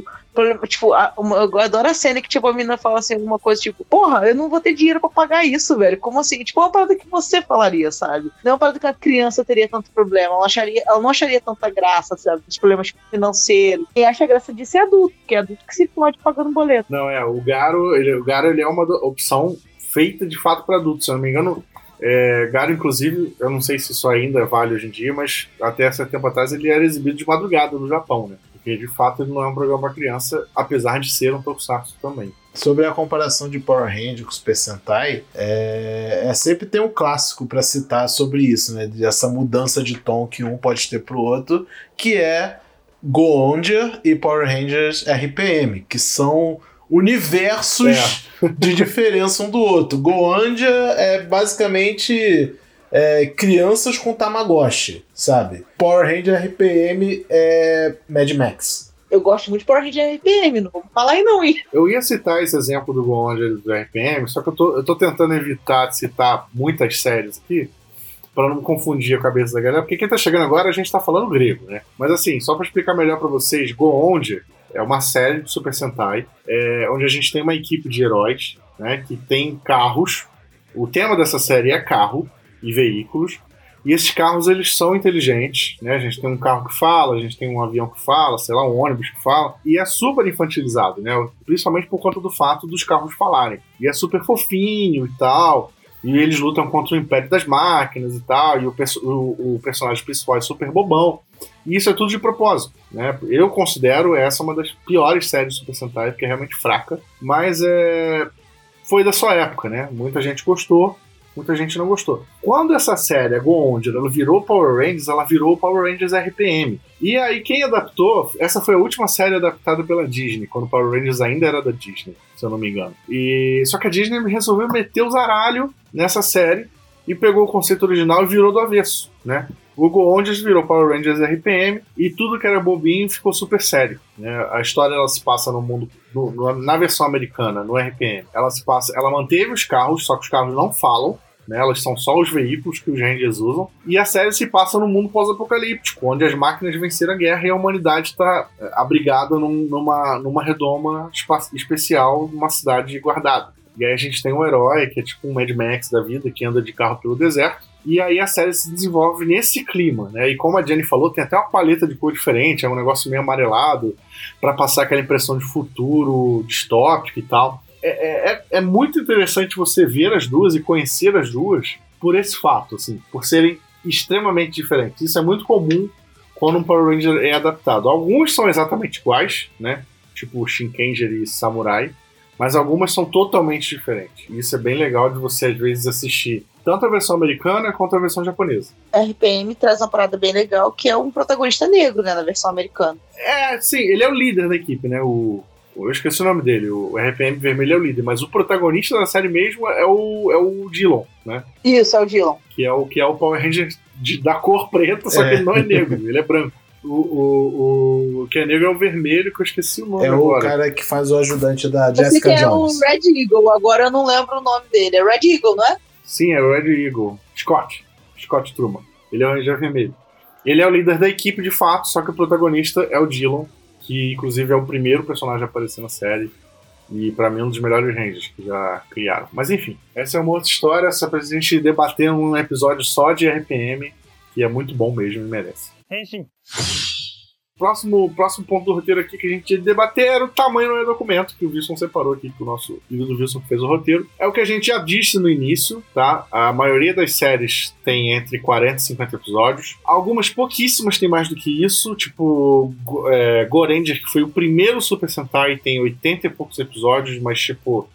Speaker 3: Tipo, a, uma, eu adoro a cena que, tipo, a menina fala assim, alguma coisa, tipo, porra, eu não vou ter dinheiro pra pagar isso, velho. Como assim? Tipo, é uma parada que você falaria, sabe? Não é uma parada que a criança teria tanto problema. Ela, acharia, ela não acharia tanta graça, sabe? Os problemas financeiros. E acha graça de ser adulto, que é adulto que se pode pagando boleto.
Speaker 1: Não, é, o Garo, ele, o Garo, ele é uma opção feita de fato para adultos. Se eu não me engano, é, Garo, inclusive, eu não sei se isso ainda vale hoje em dia, mas até certo tempo atrás ele era exibido de madrugada no Japão, né? Porque de fato ele não é um programa para criança, apesar de ser um tokusatsu também.
Speaker 2: Sobre a comparação de Power Rangers com Super Sentai, é, é sempre tem um clássico para citar sobre isso, né? Essa mudança de tom que um pode ter pro outro, que é Goondia e Power Rangers RPM, que são universos é. de diferença um do outro. Goandia é basicamente é, crianças com Tamagotchi, sabe? Power Ranger RPM é Mad Max.
Speaker 3: Eu gosto muito de Power Ranger RPM, não vou falar aí não, hein?
Speaker 1: Eu ia citar esse exemplo do Goonja do RPM, só que eu tô, eu tô tentando evitar de citar muitas séries aqui, para não confundir a cabeça da galera, porque quem tá chegando agora a gente tá falando grego, né? Mas assim, só para explicar melhor para vocês, Goonja é uma série de Super Sentai, é, onde a gente tem uma equipe de heróis, né, que tem carros. O tema dessa série é carro, e veículos. E esses carros eles são inteligentes, né? A gente tem um carro que fala, a gente tem um avião que fala, sei lá, um ônibus que fala, e é super infantilizado, né? Principalmente por conta do fato dos carros falarem. E é super fofinho e tal. E eles lutam contra o Império das Máquinas e tal, e o, o, o personagem principal é super bobão. E isso é tudo de propósito, né? Eu considero essa uma das piores séries de Super Sentai, porque é realmente fraca, mas é foi da sua época, né? Muita gente gostou, muita gente não gostou. Quando essa série, a Go ela virou Power Rangers, ela virou Power Rangers RPM. E aí quem adaptou, essa foi a última série adaptada pela Disney, quando Power Rangers ainda era da Disney, se eu não me engano. E só que a Disney resolveu meter o zaralho nessa série e pegou o conceito original e virou do avesso, né? O Go Rangers virou Power Rangers RPM e tudo que era bobinho ficou super sério. Né? A história ela se passa no mundo no, no, na versão americana, no RPM. Ela se passa, ela manteve os carros, só que os carros não falam. Né, elas são só os veículos que os Rangers usam. E a série se passa no mundo pós-apocalíptico, onde as máquinas venceram a guerra e a humanidade está é, abrigada num, numa, numa redoma especial, numa cidade guardada. E aí a gente tem um herói que é tipo um Mad Max da vida, que anda de carro pelo deserto. E aí a série se desenvolve nesse clima, né? E como a Jenny falou, tem até uma paleta de cor diferente, é um negócio meio amarelado, para passar aquela impressão de futuro distópico e tal. É, é, é, é muito interessante você ver as duas e conhecer as duas por esse fato, assim, por serem extremamente diferentes. Isso é muito comum quando um Power Ranger é adaptado. Alguns são exatamente iguais, né? Tipo Shinkenger e Samurai, mas algumas são totalmente diferentes. E isso é bem legal de você às vezes assistir tanto a versão americana quanto a versão japonesa.
Speaker 3: RPM traz uma parada bem legal, que é um protagonista negro, né, na versão americana.
Speaker 1: É, sim, ele é o líder da equipe, né, o... Eu esqueci o nome dele, o RPM Vermelho é o líder, mas o protagonista da série mesmo é o, é o Dillon, né?
Speaker 3: Isso, é o Dillon.
Speaker 1: Que é o, que é o Power Ranger de, da cor preta, só é. que ele não é negro, ele é branco. O, o, o que é negro é o vermelho, que eu esqueci o nome
Speaker 2: é
Speaker 1: agora.
Speaker 2: o cara que faz o ajudante da Jessica
Speaker 3: que
Speaker 2: Jones.
Speaker 3: é o Red Eagle, agora eu não lembro o nome dele. É Red Eagle, não é?
Speaker 1: Sim, é o Red Eagle. Scott. Scott Truman. Ele é o Ranger Vermelho. Ele é o líder da equipe de fato, só que o protagonista é o Dillon, que inclusive é o primeiro personagem a aparecer na série. E para mim, um dos melhores Rangers que já criaram. Mas enfim, essa é uma outra história, só pra gente debater um episódio só de RPM, que é muito bom mesmo e merece. Henshin. Próximo, próximo ponto do roteiro aqui que a gente ia debater era o tamanho do documento, que o Wilson separou aqui, que o nosso livro do Wilson fez o roteiro. É o que a gente já disse no início, tá? A maioria das séries tem entre 40 e 50 episódios. Algumas pouquíssimas tem mais do que isso, tipo é, Goranger, que foi o primeiro Super Sentai, tem 80 e poucos episódios, mas tipo,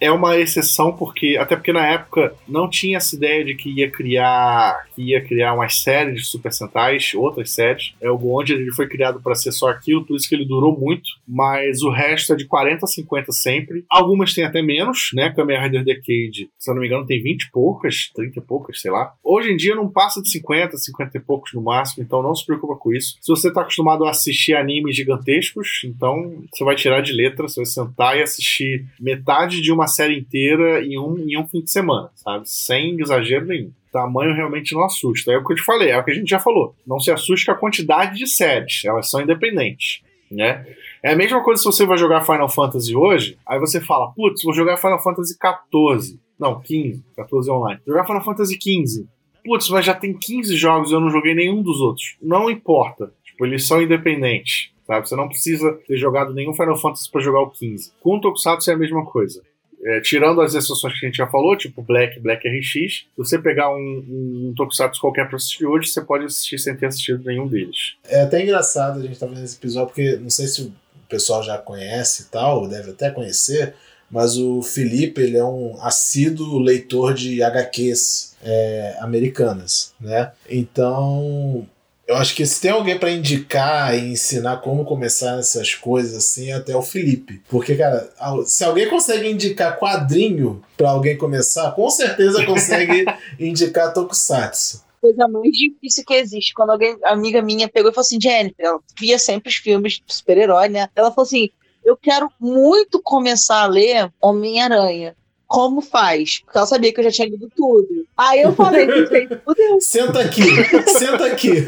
Speaker 1: é uma exceção porque até porque na época não tinha essa ideia de que ia criar que ia criar uma série de Super Sentais, outras séries. É o Bond ele foi criado para ser só aquilo, por isso que ele durou muito, mas o resto é de 40 a 50 sempre. Algumas tem até menos, né? Kamen Rider Decade, se eu não me engano, tem 20 e poucas, 30 e poucas, sei lá. Hoje em dia não passa de 50, 50 e poucos no máximo, então não se preocupa com isso. Se você tá acostumado a assistir animes gigantescos, então você vai tirar de letra, você vai sentar e assistir metade de uma série inteira em um, em um fim de semana, sabe? Sem exagero nenhum. Tamanho realmente não assusta. É o que eu te falei, é o que a gente já falou. Não se assuste com a quantidade de séries, elas são independentes. Né? É a mesma coisa se você vai jogar Final Fantasy hoje, aí você fala, putz, vou jogar Final Fantasy 14. Não, 15. 14 online. Jogar Final Fantasy 15. Putz, mas já tem 15 jogos e eu não joguei nenhum dos outros. Não importa. Tipo, eles são independentes. Sabe? Você não precisa ter jogado nenhum Final Fantasy para jogar o 15. Com o Tokusatsu é a mesma coisa é, tirando as exceções que a gente já falou, tipo Black, Black RX, se você pegar um, um, Tokusatsu qualquer pra assistir hoje, você pode assistir sem ter assistido nenhum deles.
Speaker 2: É até engraçado a gente tá vendo esse episódio, porque não sei se o pessoal já conhece e tal, deve até conhecer, mas o Felipe ele é um assíduo leitor de HQs é, americanas, né? Então eu acho que se tem alguém para indicar e ensinar como começar essas coisas assim, é até o Felipe. Porque, cara, se alguém consegue indicar quadrinho para alguém começar, com certeza consegue indicar Tokusatsu
Speaker 3: coisa mais difícil que existe. Quando alguém, amiga minha pegou e falou assim, Jennifer, ela via sempre os filmes de super-herói, né? Ela falou assim: eu quero muito começar a ler Homem-Aranha como faz? Porque ela sabia que eu já tinha lido tudo. Aí eu falei, fudeu.
Speaker 2: Senta aqui, senta aqui.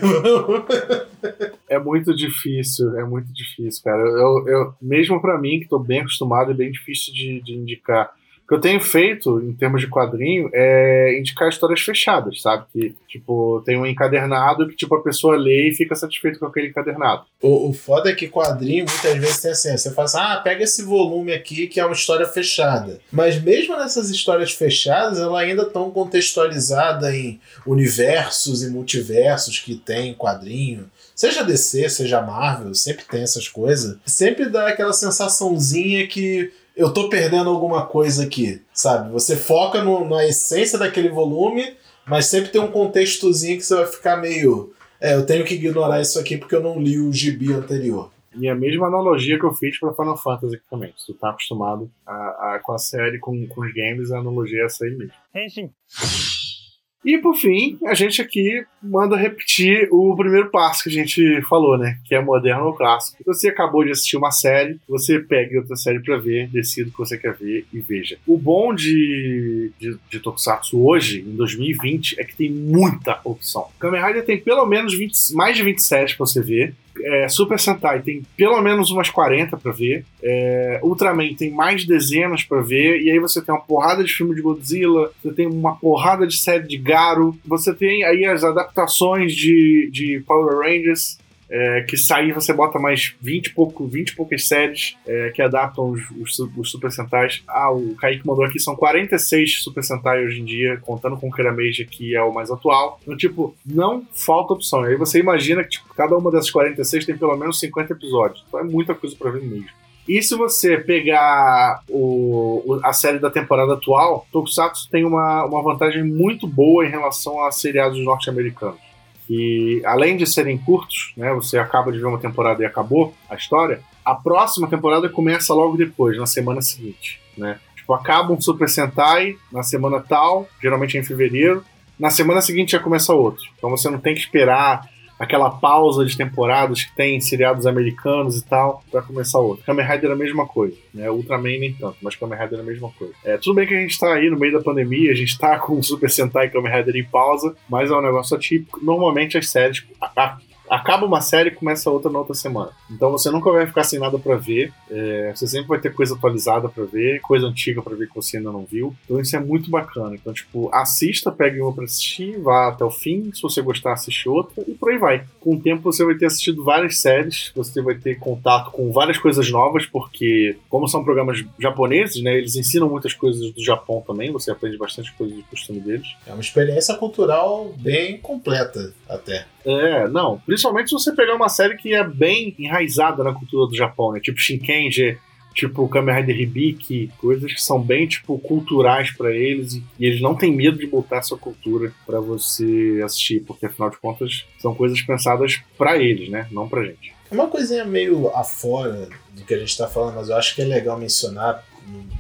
Speaker 1: É muito difícil, é muito difícil, cara. Eu, eu, mesmo para mim, que tô bem acostumado, é bem difícil de, de indicar que eu tenho feito, em termos de quadrinho, é indicar histórias fechadas, sabe? Que, tipo, tem um encadernado que, tipo, a pessoa lê e fica satisfeito com aquele encadernado.
Speaker 2: O, o foda é que quadrinho, muitas vezes, tem assim, você fala assim, ah, pega esse volume aqui que é uma história fechada. Mas mesmo nessas histórias fechadas, ela ainda tão contextualizada em universos e multiversos que tem quadrinho. Seja DC, seja Marvel, sempre tem essas coisas. Sempre dá aquela sensaçãozinha que eu tô perdendo alguma coisa aqui, sabe? Você foca no, na essência daquele volume, mas sempre tem um contextozinho que você vai ficar meio. É, eu tenho que ignorar isso aqui porque eu não li o gibi anterior.
Speaker 1: E a mesma analogia que eu fiz para Final Fantasy também. Se tu tá acostumado a, a, com a série, com, com os games, a analogia é essa aí mesmo. Henshin. E por fim, a gente aqui manda repetir o primeiro passo que a gente falou, né? Que é moderno ou clássico. Você acabou de assistir uma série, você pega outra série para ver, decida o que você quer ver e veja. O bom de, de, de Tokusatsu hoje, em 2020, é que tem muita opção. Kamen Rider tem pelo menos 20, mais de 27 pra você ver. É, Super Sentai tem pelo menos umas 40 para ver. É, Ultraman tem mais dezenas para ver. E aí você tem uma porrada de filme de Godzilla, você tem uma porrada de série de Garo, você tem aí as adaptações de, de Power Rangers é, que sair você bota mais 20 e, pouco, 20 e poucas séries é, que adaptam os, os, os, Super Sentais. Ah, o Kaique mandou aqui, são 46 Super Sentai hoje em dia, contando com o Kirameja, que é o mais atual. Então, tipo, não falta opção. Aí você imagina que tipo, cada uma dessas 46 tem pelo menos 50 episódios. Então é muita coisa para ver mesmo. E se você pegar o, a série da temporada atual, Tokusatsu tem uma, uma vantagem muito boa em relação a seriados norte-americanos que além de serem curtos, né, você acaba de ver uma temporada e acabou a história, a próxima temporada começa logo depois, na semana seguinte, né? Tipo, acaba um Super Sentai na semana tal, geralmente é em fevereiro, na semana seguinte já começa outro. Então você não tem que esperar aquela pausa de temporadas que tem em seriados americanos e tal, para começar outro. Kamen Rider é a mesma coisa, né? Ultraman nem tanto, mas Kamen Rider é a mesma coisa. É, tudo bem que a gente tá aí no meio da pandemia, a gente tá com o Super Sentai e Kamen Rider em pausa, mas é um negócio atípico. Normalmente as séries, acaba uma série e começa outra na outra semana. Então você nunca vai ficar sem nada para ver. É, você sempre vai ter coisa atualizada para ver, coisa antiga para ver que você ainda não viu. Então isso é muito bacana. Então, tipo, assista, pegue uma pra assistir, vá até o fim. Se você gostar, assiste outra e por aí vai. Com o tempo você vai ter assistido várias séries, você vai ter contato com várias coisas novas, porque, como são programas japoneses, né, eles ensinam muitas coisas do Japão também, você aprende bastante coisas do costume deles.
Speaker 2: É uma experiência cultural bem completa, até.
Speaker 1: É, não. Principalmente se você pegar uma série que é bem enraizada na cultura do Japão, né? Tipo Shinkenji, tipo Kamen Rider Hibiki, coisas que são bem, tipo, culturais para eles e, eles não têm medo de botar sua cultura para você assistir, porque afinal de contas são coisas pensadas para eles, né? Não pra gente.
Speaker 2: Uma coisinha meio afora do que a gente tá falando, mas eu acho que é legal mencionar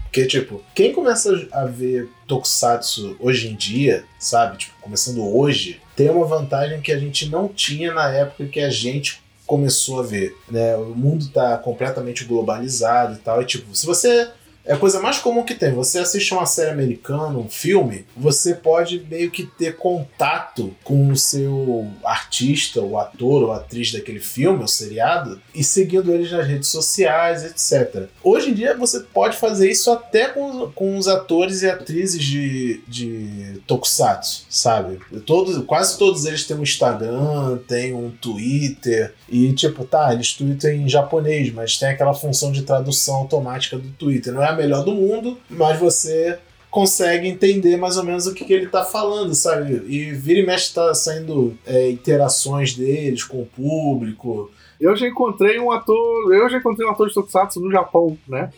Speaker 2: porque, tipo, quem começa a ver Tokusatsu hoje em dia, sabe? Tipo, começando hoje, tem uma vantagem que a gente não tinha na época que a gente começou a ver, né? O mundo tá completamente globalizado e tal, e tipo, se você é a coisa mais comum que tem. Você assiste uma série americana, um filme, você pode meio que ter contato com o seu artista, o ator ou atriz daquele filme ou seriado e seguindo eles nas redes sociais, etc. Hoje em dia você pode fazer isso até com, com os atores e atrizes de, de Tokusatsu, sabe? Todos, quase todos eles têm um Instagram, têm um Twitter e tipo, tá, eles tweetam em japonês, mas tem aquela função de tradução automática do Twitter. Não é a melhor do mundo, mas você consegue entender mais ou menos o que, que ele tá falando, sabe? E vira e mexe tá saindo é, interações deles com o público.
Speaker 1: Eu já encontrei um ator. Eu já encontrei um ator de Tokusatsu no Japão, né?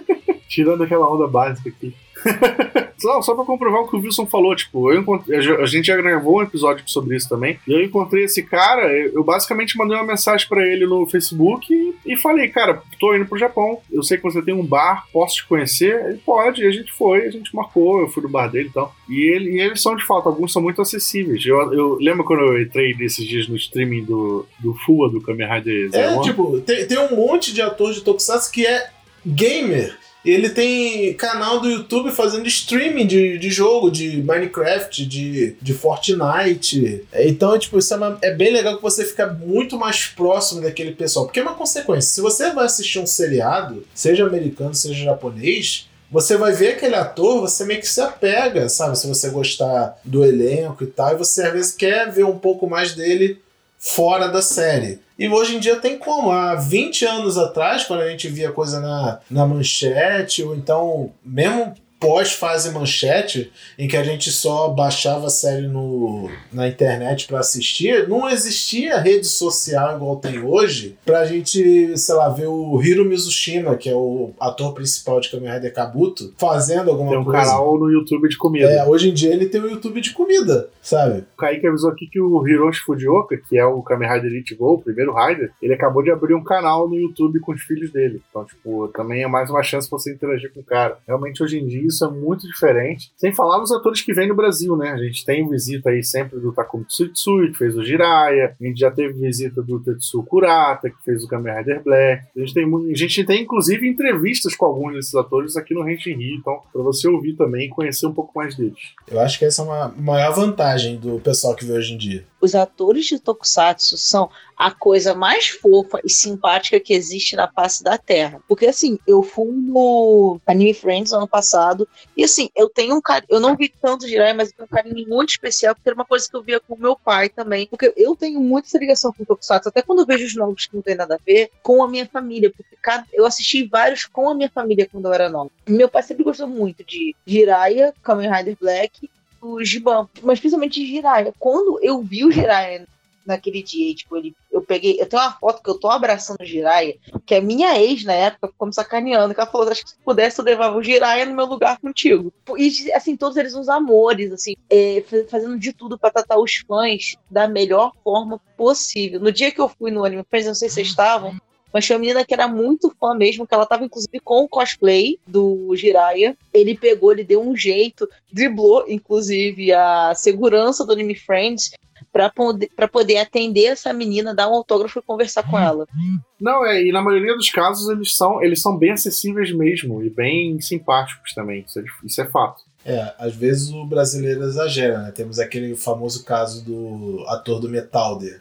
Speaker 1: Tirando aquela onda básica aqui. Não, só pra comprovar o que o Wilson falou, tipo, eu encontrei, a gente já gravou um episódio sobre isso também, e eu encontrei esse cara, eu basicamente mandei uma mensagem para ele no Facebook e, e, falei, cara, tô indo pro Japão, eu sei que você tem um bar, posso te conhecer? Ele pode, e a gente foi, a gente marcou, eu fui no bar dele e tal. E, ele, e eles são, de fato, alguns são muito acessíveis. Eu, eu lembro quando eu entrei desses dias no streaming do, do FUA, do Kamen Rider
Speaker 2: Zero É, tipo, tem, tem um monte de ator de Tokusatsu que é gamer. Ele tem canal do YouTube fazendo streaming de, de jogo, de Minecraft, de, de Fortnite. Então, tipo, isso é, uma, é bem legal que você fica muito mais próximo daquele pessoal. Porque é uma consequência. Se você vai assistir um seriado, seja americano, seja japonês, você vai ver aquele ator, você meio que se apega, sabe? Se você gostar do elenco e tal, e você às vezes quer ver um pouco mais dele fora da série. E hoje em dia tem como. Há 20 anos atrás, quando a gente via coisa na, na manchete, ou então, mesmo pós-fase manchete, em que a gente só baixava a série no, na internet para assistir, não existia rede social igual tem hoje pra gente, sei lá, ver o Hiro Mizushima, que é o ator principal de Kamen Rider Kabuto, fazendo alguma coisa.
Speaker 1: Tem um coisa. canal no YouTube de comida.
Speaker 2: É, hoje em dia ele tem um YouTube de comida, sabe?
Speaker 1: O Kaique avisou aqui que o Hiroshi Fujioka, que é o Kamen Rider Elite Go, o primeiro Rider, ele acabou de abrir um canal no YouTube com os filhos dele. Então, tipo, também é mais uma chance pra você interagir com o cara. Realmente, hoje em dia, isso é muito diferente. Sem falar nos atores que vêm no Brasil, né? A gente tem visita aí sempre do Takumi Tsutsui, que fez o Jiraiya. A gente já teve visita do Tetsu Kurata, que fez o Kamen Rider Black. A gente tem, a gente tem inclusive entrevistas com alguns desses atores aqui no Rente Rio, então para você ouvir também e conhecer um pouco mais deles.
Speaker 2: Eu acho que essa é uma maior vantagem do pessoal que vê hoje em dia.
Speaker 3: Os atores de Tokusatsu são a coisa mais fofa e simpática que existe na face da Terra. Porque assim, eu fui no Anime Friends ano passado e assim, eu tenho um carinho, eu não vi tanto Jiraiya, mas eu tenho um carinho muito especial porque era uma coisa que eu via com meu pai também, porque eu tenho muita ligação com Tokusatsu, até quando eu vejo os novos que não tem nada a ver, com a minha família, porque cada, eu assisti vários com a minha família quando eu era nova. Meu pai sempre gostou muito de Jiraiya, Kamen Rider Black o Giban, mas principalmente de Jiraiya. Quando eu vi o Jiraiya naquele dia. Tipo, ele, eu peguei. Eu tenho uma foto que eu tô abraçando o Jiraiya, que é minha ex na época ficou me sacaneando. Que ela falou: acho que se pudesse, eu levava o Jiraiya no meu lugar contigo. E, assim, todos eles uns amores, assim, é, fazendo de tudo para tratar os fãs da melhor forma possível. No dia que eu fui no Anime Friends, não sei se vocês estavam. Mas tinha uma menina que era muito fã mesmo, que ela tava inclusive com o cosplay do Jiraiya. Ele pegou, ele deu um jeito, driblou inclusive a segurança do Anime Friends para poder, poder atender essa menina, dar um autógrafo e conversar com ela.
Speaker 1: Não, é, e na maioria dos casos eles são, eles são bem acessíveis mesmo e bem simpáticos também, isso é, isso é fato.
Speaker 2: É, às vezes o brasileiro exagera, né? Temos aquele famoso caso do ator do Metalder,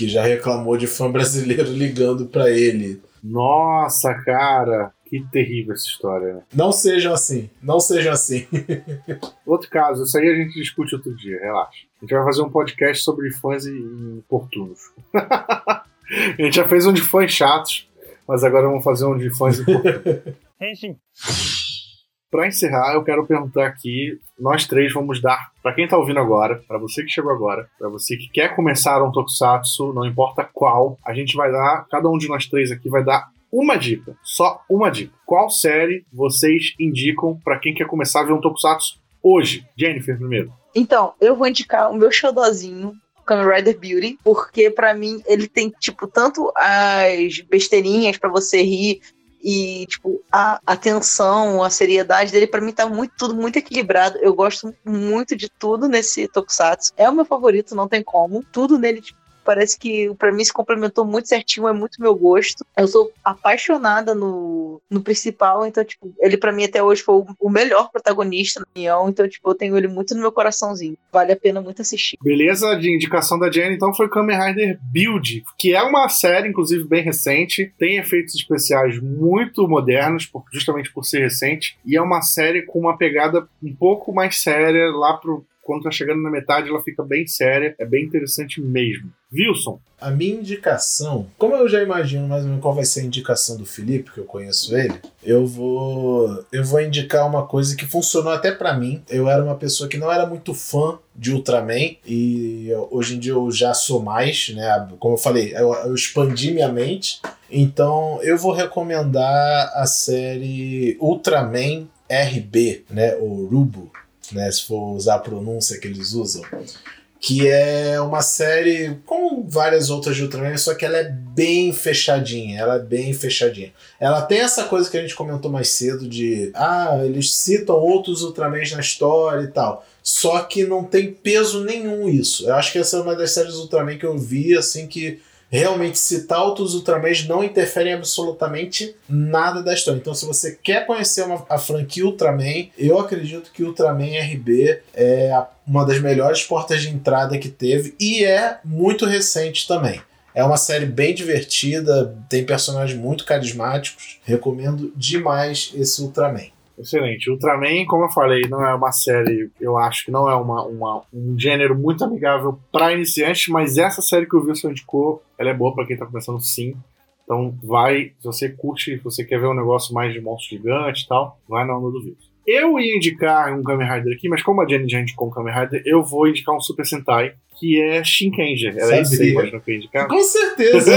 Speaker 2: que já reclamou de fã brasileiro ligando para ele.
Speaker 1: Nossa, cara, que terrível essa história, né?
Speaker 2: Não sejam assim, não sejam assim.
Speaker 1: Outro caso, isso aí a gente discute outro dia, relaxa. A gente vai fazer um podcast sobre fãs importunos. a gente já fez um de fãs chatos, mas agora vamos fazer um de fãs importunos. Para encerrar, eu quero perguntar aqui, nós três vamos dar, para quem tá ouvindo agora, para você que chegou agora, para você que quer começar um tokusatsu, não importa qual, a gente vai dar, cada um de nós três aqui vai dar uma dica, só uma dica. Qual série vocês indicam para quem quer começar a ver um tokusatsu hoje? Jennifer primeiro.
Speaker 3: Então, eu vou indicar o meu xodózinho, Kamen Rider Beauty, porque para mim ele tem, tipo, tanto as besteirinhas para você rir e, tipo, a atenção, a seriedade dele, para mim tá muito, tudo muito equilibrado. Eu gosto muito de tudo nesse Tokusatsu. É o meu favorito, não tem como. Tudo nele, tipo, parece que para mim se complementou muito certinho, é muito meu gosto. Eu sou apaixonada no, no principal, então, tipo, ele para mim até hoje foi o melhor protagonista, na opinião, então, tipo, eu tenho ele muito no meu coraçãozinho. Vale a pena muito assistir.
Speaker 1: Beleza, de indicação da Jenny, então foi Kamen Rider Build, que é uma série, inclusive, bem recente, tem efeitos especiais muito modernos, justamente por ser recente, e é uma série com uma pegada um pouco mais séria lá pro quando tá chegando na metade, ela fica bem séria, é bem interessante mesmo. Wilson.
Speaker 2: A minha indicação, como eu já imagino mais ou menos qual vai ser a indicação do Felipe, que eu conheço ele, eu vou eu vou indicar uma coisa que funcionou até para mim. Eu era uma pessoa que não era muito fã de Ultraman e hoje em dia eu já sou mais, né? Como eu falei, eu, eu expandi minha mente. Então eu vou recomendar a série Ultraman RB, né? O Rubo, né? Se for usar a pronúncia que eles usam que é uma série com várias outras de Ultraman, só que ela é bem fechadinha, ela é bem fechadinha. Ela tem essa coisa que a gente comentou mais cedo de, ah, eles citam outros Ultramans na história e tal. Só que não tem peso nenhum isso. Eu acho que essa é uma das séries Ultraman que eu vi, assim, que realmente citar outros Ultramans não interferem absolutamente nada da história. Então, se você quer conhecer uma, a franquia Ultraman, eu acredito que Ultraman RB é uma das melhores portas de entrada que teve e é muito recente também. É uma série bem divertida, tem personagens muito carismáticos. Recomendo demais esse Ultraman.
Speaker 1: Excelente. Ultraman, como eu falei, não é uma série, eu acho que não é uma, uma um gênero muito amigável para iniciantes, mas essa série que o Wilson indicou, ela é boa para quem tá começando sim. Então vai, se você curte, se você quer ver um negócio mais de monstro gigante e tal, vai na onda do Wilson. Eu ia indicar um Kamen Rider aqui, mas como a Jenny já indicou um Kamen Rider, eu vou indicar um Super Sentai, que é Shinkenger. Era isso aí, mas não que indicar?
Speaker 2: Com certeza!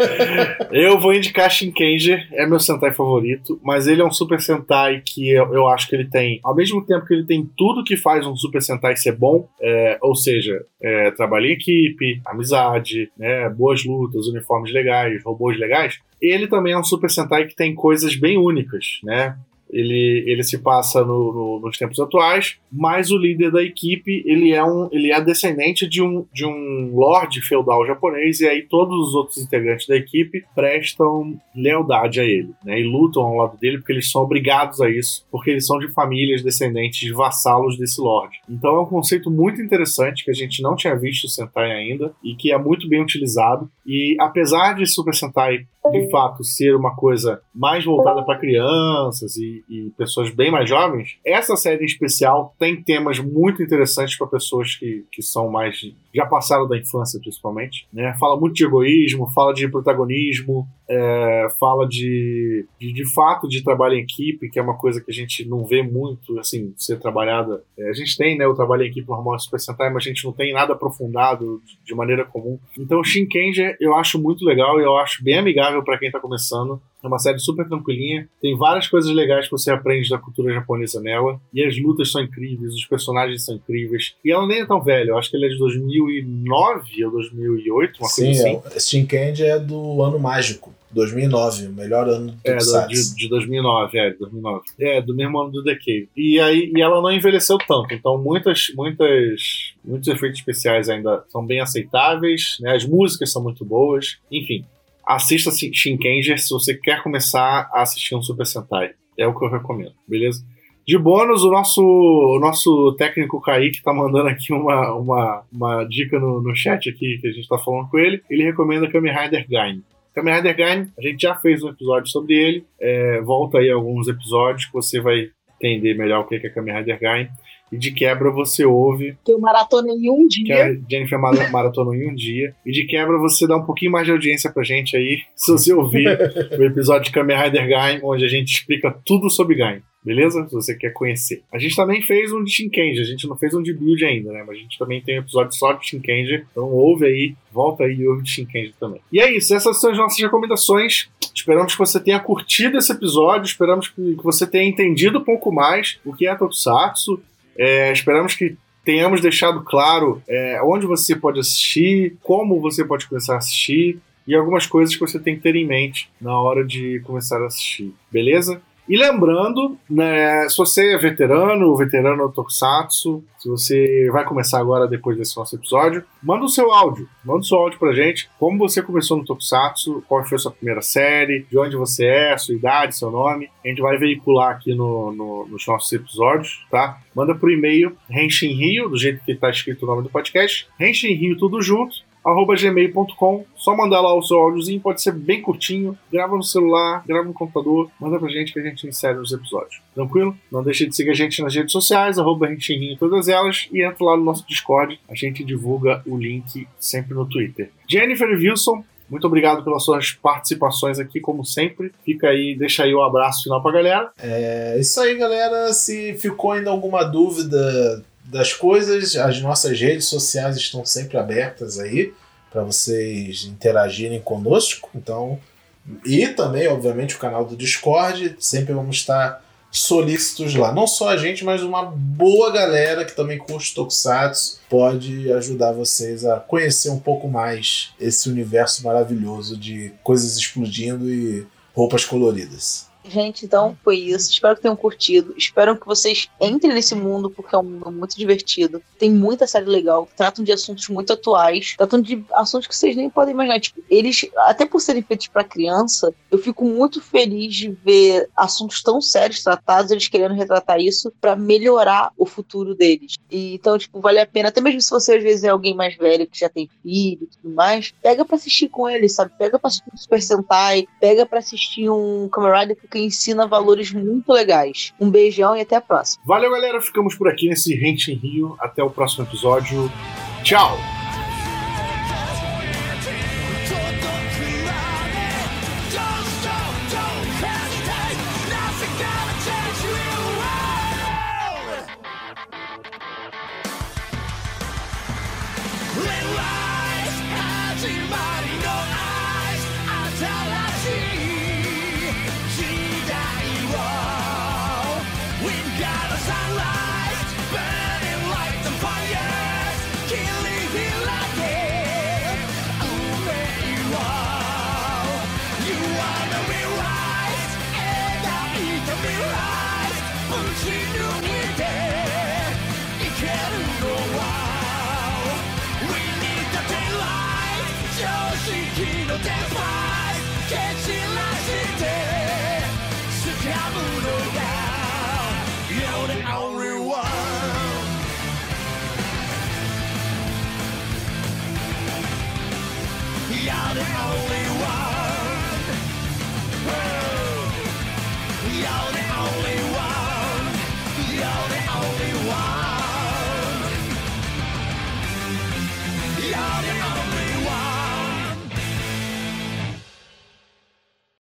Speaker 1: eu vou indicar Shinkenger, é meu Sentai favorito, mas ele é um Super Sentai que eu, eu, acho que ele tem, ao mesmo tempo que ele tem tudo que faz um Super Sentai ser bom, é, ou seja, é, trabalho em equipe, amizade, né, boas lutas, uniformes legais, robôs legais, ele também é um Super Sentai que tem coisas bem únicas, né? Ele, ele se passa no, no, nos tempos atuais, mas o líder da equipe ele é um ele é descendente de um, de um lord feudal japonês e aí todos os outros integrantes da equipe prestam lealdade a ele, né, e lutam ao lado dele porque eles são obrigados a isso, porque eles são de famílias descendentes de vassalos desse lord. Então é um conceito muito interessante que a gente não tinha visto Sentai ainda e que é muito bem utilizado e apesar de Super Sentai de fato ser uma coisa mais voltada para crianças e, e, pessoas bem mais jovens, essa série em especial tem temas muito interessantes para pessoas que, que são mais já passaram da infância principalmente, né? Fala muito de egoísmo, fala de protagonismo, é, fala de, de, de fato de trabalho em equipe, que é uma coisa que a gente não vê muito assim ser trabalhada. É, a gente tem né, o trabalho em equipe normal Super Sentai, mas a gente não tem nada aprofundado de, de maneira comum. Então o Shinkenger eu acho muito legal e eu acho bem amigável para quem está começando. É uma série super tranquilinha. Tem várias coisas legais que você aprende da cultura japonesa nela. E as lutas são incríveis, os personagens são incríveis. E ela nem é tão velha, eu acho que ela é de 2009 ou 2008, uma
Speaker 2: Sim,
Speaker 1: coisa assim.
Speaker 2: É, Shinkendi é do ano mágico. 2009, o melhor ano do
Speaker 1: É, do, de, de 2009, é, de 2009. É, do mesmo ano do Decade. E aí e ela não envelheceu tanto, então muitas, muitas, muitos efeitos especiais ainda são bem aceitáveis, né? As músicas são muito boas, enfim. Assista Shinkenger se você quer começar a assistir um Super Sentai. É o que eu recomendo, beleza? De bônus, o nosso, o nosso técnico Kaique tá mandando aqui uma, uma, uma dica no, no chat aqui que a gente tá falando com ele. Ele recomenda Kamen Rider Gain. Kamen Rider Gain, a gente já fez um episódio sobre ele. É, volta aí alguns episódios que você vai entender melhor o que é Kamen Rider Gain. E de quebra você ouve.
Speaker 3: Que eu maratona em um dia.
Speaker 1: Que a Jennifer maratonou em um dia. E de quebra você dá um pouquinho mais de audiência pra gente aí, se você ouvir o episódio de Kamen Rider Gain, onde a gente explica tudo sobre Gain. Beleza? Se você quer conhecer. A gente também fez um de Shinkenji, a gente não fez um de build ainda, né? Mas a gente também tem um episódio só de Shinkenji. Então ouve aí, volta aí e ouve de Shinkenji também. E é isso, essas são as nossas recomendações. Esperamos que você tenha curtido esse episódio, esperamos que você tenha entendido um pouco mais o que é Tokusatsu. É, esperamos que tenhamos deixado claro é, onde você pode assistir, como você pode começar a assistir e algumas coisas que você tem que ter em mente na hora de começar a assistir, beleza? E lembrando, né, se você é veterano, veterano Tokusatsu, se você vai começar agora depois desse nosso episódio, manda o seu áudio. Manda o seu áudio pra gente. Como você começou no Tokusatsu, qual foi a sua primeira série, de onde você é, sua idade, seu nome. A gente vai veicular aqui no, no, nos nossos episódios, tá? Manda pro e-mail Renshin Rio, do jeito que tá escrito o nome do podcast. Renshin Rio, tudo junto arroba gmail.com. Só mandar lá o seu áudiozinho, pode ser bem curtinho. Grava no celular, grava no computador, manda pra gente que a gente insere nos episódios. Tranquilo? Não deixe de seguir a gente nas redes sociais, arroba em todas elas, e entra lá no nosso Discord. A gente divulga o link sempre no Twitter. Jennifer Wilson, muito obrigado pelas suas participações aqui, como sempre. Fica aí, deixa aí o abraço final pra galera.
Speaker 2: É isso aí, galera. Se ficou ainda alguma dúvida das coisas, as nossas redes sociais estão sempre abertas aí para vocês interagirem conosco. Então, e também, obviamente, o canal do Discord, sempre vamos estar solícitos lá. Não só a gente, mas uma boa galera que também curte Tokusatsu pode ajudar vocês a conhecer um pouco mais esse universo maravilhoso de coisas explodindo e roupas coloridas.
Speaker 3: Gente, então foi isso. Espero que tenham curtido. Espero que vocês entrem nesse mundo, porque é um mundo muito divertido. Tem muita série legal. Tratam de assuntos muito atuais. Tratam de assuntos que vocês nem podem imaginar. Tipo, eles, até por serem feitos para criança, eu fico muito feliz de ver assuntos tão sérios tratados, eles querendo retratar isso para melhorar o futuro deles. E, então, tipo, vale a pena. Até mesmo se você às vezes é alguém mais velho que já tem filho e tudo mais, pega para assistir com eles, sabe? Pega pra assistir um Super Sentai, pega para assistir um Kamen Rider que ensina valores muito legais. Um beijão e até a próxima.
Speaker 1: Valeu, galera. Ficamos por aqui nesse Rente em Rio. Até o próximo episódio. Tchau!